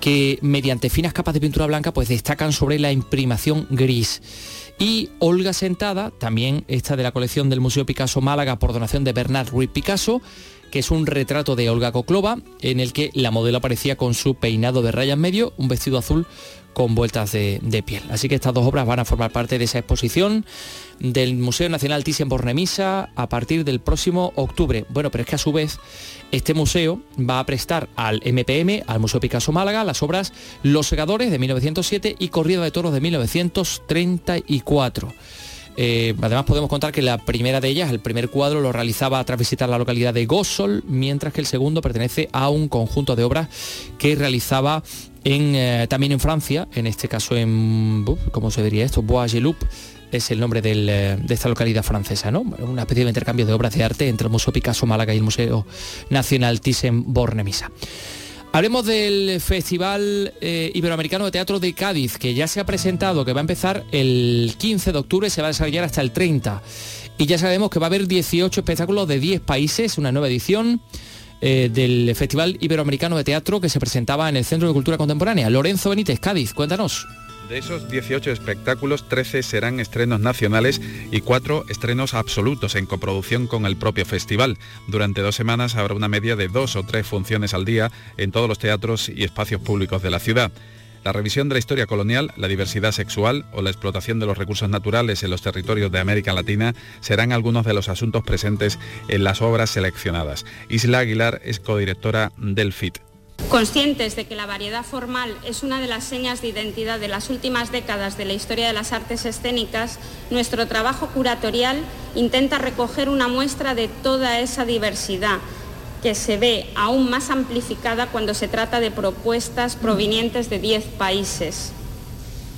que mediante finas capas de pintura blanca pues destacan sobre la imprimación gris. Y Olga Sentada, también esta de la colección del Museo Picasso Málaga por donación de Bernard Ruiz Picasso, que es un retrato de Olga Koklova, en el que la modelo aparecía con su peinado de rayas medio, un vestido azul con vueltas de, piel. Así que estas dos obras van a formar parte de esa exposición del Museo Nacional Thyssen-Bornemisza a partir del próximo octubre. Bueno, pero es que a su vez este museo va a prestar al MPM, al Museo Picasso Málaga, las obras Los Segadores de 1907 y Corrida de Toros de 1934. Eh, además podemos contar que la primera de ellas, el primer cuadro, lo realizaba tras visitar la localidad de Gossol, mientras que el segundo pertenece a un conjunto de obras que realizaba eh, también en Francia, en este caso en, ¿cómo se diría esto? Bois-Geloup, es el nombre eh, de esta localidad francesa, ¿no? Una especie de intercambio de obras de arte entre el Museo Picasso Málaga y el Museo Nacional Thyssen-Bornemisza. Hablemos del Festival eh, Iberoamericano de Teatro de Cádiz, que ya se ha presentado, que va a empezar el 15 de octubre, se va a desarrollar hasta el 30. Y ya sabemos que va a haber 18 espectáculos de 10 países, una nueva edición eh, del Festival Iberoamericano de Teatro que se presentaba en el Centro de Cultura Contemporánea. Lorenzo Benítez, Cádiz, cuéntanos. De esos 18 espectáculos, 13 serán estrenos nacionales y 4 estrenos absolutos en coproducción con el propio festival. Durante dos semanas habrá una media de dos o tres funciones al día en todos los teatros y espacios públicos de la ciudad. La revisión de la historia colonial, la diversidad sexual o la explotación de los recursos naturales en los territorios de América Latina serán algunos de los asuntos presentes en las obras seleccionadas. Isla Aguilar es codirectora del FIT. Conscientes de que la variedad formal es una de las señas de identidad de las últimas décadas de la historia de las artes escénicas, nuestro trabajo curatorial intenta recoger una muestra de toda esa diversidad que se ve aún más amplificada cuando se trata de propuestas provenientes de 10 países.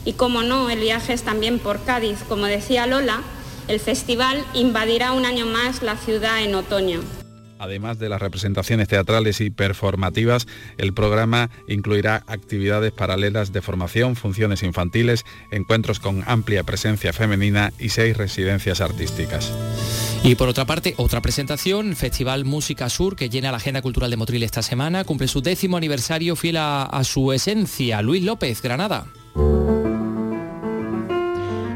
Y como no, el viaje es también por Cádiz. Como decía Lola, el festival invadirá un año más la ciudad en otoño. Además de las representaciones teatrales y performativas, el programa incluirá actividades paralelas de formación, funciones infantiles, encuentros con amplia presencia femenina y seis residencias artísticas. Y por otra parte, otra presentación, Festival Música Sur, que llena la agenda cultural de Motril esta semana, cumple su décimo aniversario fiel a, a su esencia. Luis López, Granada.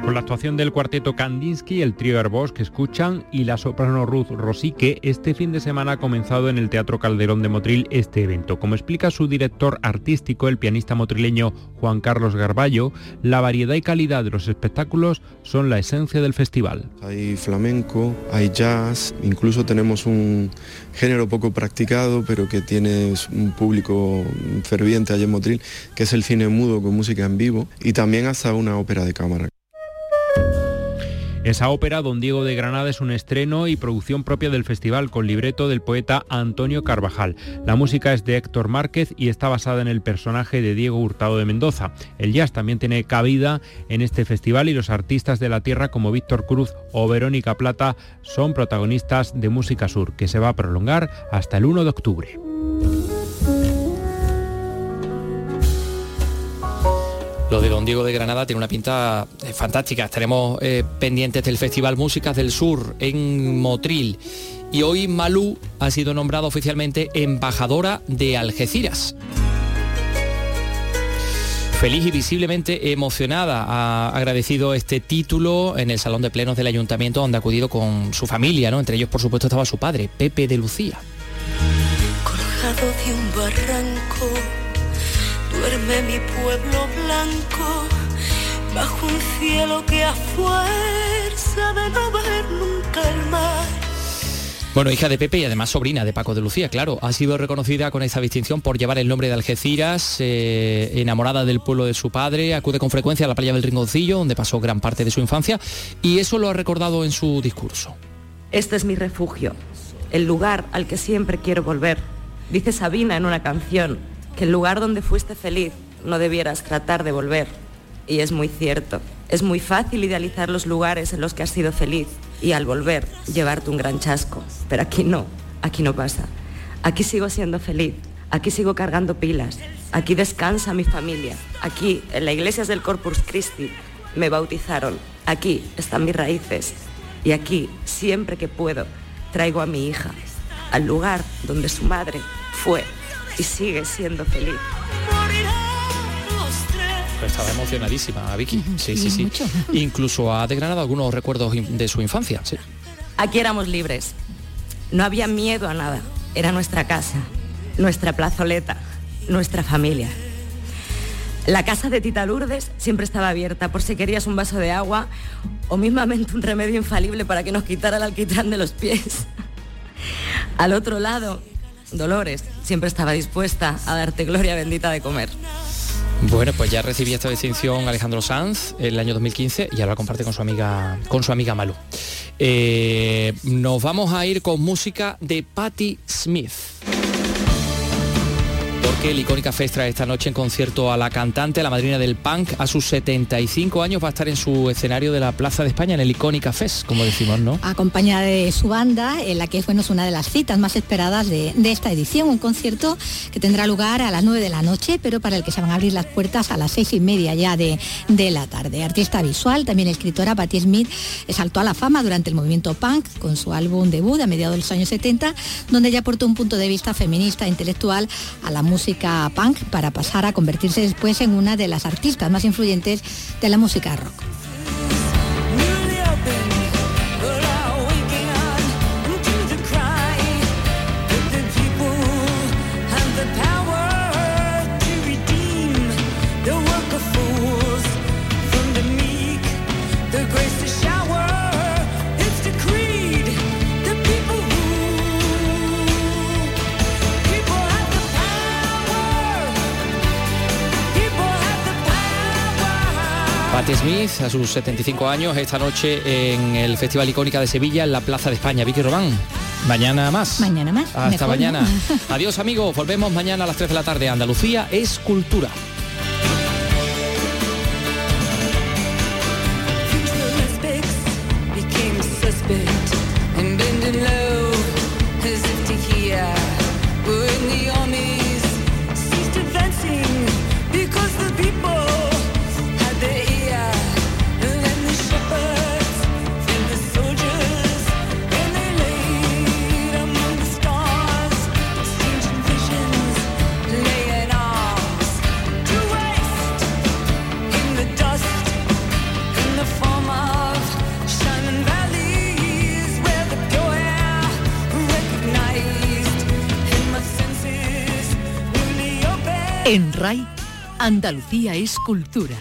Con la actuación del cuarteto Kandinsky, el trío Herbos que escuchan y la soprano Ruth Rosique, este fin de semana ha comenzado en el Teatro Calderón de Motril este evento. Como explica su director artístico, el pianista motrileño Juan Carlos Garballo, la variedad y calidad de los espectáculos son la esencia del festival. Hay flamenco, hay jazz, incluso tenemos un género poco practicado, pero que tiene un público ferviente allá en Motril, que es el cine mudo con música en vivo, y también hasta una ópera de cámara. Esa ópera, Don Diego de Granada, es un estreno y producción propia del festival con libreto del poeta Antonio Carvajal. La música es de Héctor Márquez y está basada en el personaje de Diego Hurtado de Mendoza. El jazz también tiene cabida en este festival y los artistas de la tierra como Víctor Cruz o Verónica Plata son protagonistas de Música Sur, que se va a prolongar hasta el 1 de octubre. Lo de Don Diego de Granada tiene una pinta eh, fantástica. Estaremos eh, pendientes del Festival Músicas del Sur en Motril. Y hoy Malú ha sido nombrada oficialmente embajadora de Algeciras. Feliz y visiblemente emocionada ha agradecido este título en el Salón de Plenos del Ayuntamiento donde ha acudido con su familia, ¿no? Entre ellos, por supuesto, estaba su padre, Pepe de Lucía. Colgado de un barranco duerme mi pueblo blanco bajo un cielo que a fuerza de no ver nunca el mar. Bueno, hija de Pepe y además sobrina de Paco de Lucía, claro, ha sido reconocida con esta distinción por llevar el nombre de Algeciras, eh, enamorada del pueblo de su padre, acude con frecuencia a la playa del Rinconcillo, donde pasó gran parte de su infancia, y eso lo ha recordado en su discurso. Este es mi refugio, el lugar al que siempre quiero volver. Dice Sabina en una canción, que el lugar donde fuiste feliz no debieras tratar de volver. Y es muy cierto. Es muy fácil idealizar los lugares en los que has sido feliz y al volver llevarte un gran chasco. Pero aquí no, aquí no pasa. Aquí sigo siendo feliz, aquí sigo cargando pilas, aquí descansa mi familia, aquí en la iglesia del Corpus Christi me bautizaron, aquí están mis raíces y aquí siempre que puedo traigo a mi hija al lugar donde su madre fue y sigue siendo feliz. Estaba emocionadísima Vicky. Sí, sí, sí. <laughs> Incluso ha desgranado algunos recuerdos de su infancia. Sí. Aquí éramos libres. No había miedo a nada. Era nuestra casa, nuestra plazoleta, nuestra familia. La casa de Tita Lourdes siempre estaba abierta por si querías un vaso de agua o mismamente un remedio infalible para que nos quitara el alquitrán de los pies. Al otro lado, Dolores siempre estaba dispuesta a darte gloria bendita de comer. Bueno, pues ya recibí esta distinción Alejandro Sanz el año 2015 y ahora comparte con su amiga, con su amiga Malu. Eh, nos vamos a ir con música de Patti Smith el Icónica Fest trae esta noche en concierto a la cantante, la madrina del punk, a sus 75 años va a estar en su escenario de la Plaza de España, en el Icónica Fest, como decimos, ¿no? Acompañada de su banda, en la que bueno, es una de las citas más esperadas de, de, esta edición, un concierto que tendrá lugar a las 9 de la noche, pero para el que se van a abrir las puertas a las seis y media ya de, de la tarde. Artista visual, también escritora, Patti Smith saltó a la fama durante el movimiento punk con su álbum debut a mediados de los años 70, donde ella aportó un punto de vista feminista e intelectual a la música punk para pasar a convertirse después en una de las artistas más influyentes de la música rock. Smith, a sus 75 años, esta noche en el Festival Icónica de Sevilla, en la Plaza de España. Vicky Robán, mañana más. Mañana más. Hasta Mejor, mañana. ¿no? <laughs> Adiós amigos, volvemos mañana a las 3 de la tarde. Andalucía es cultura. RAI, Andalucía es cultura.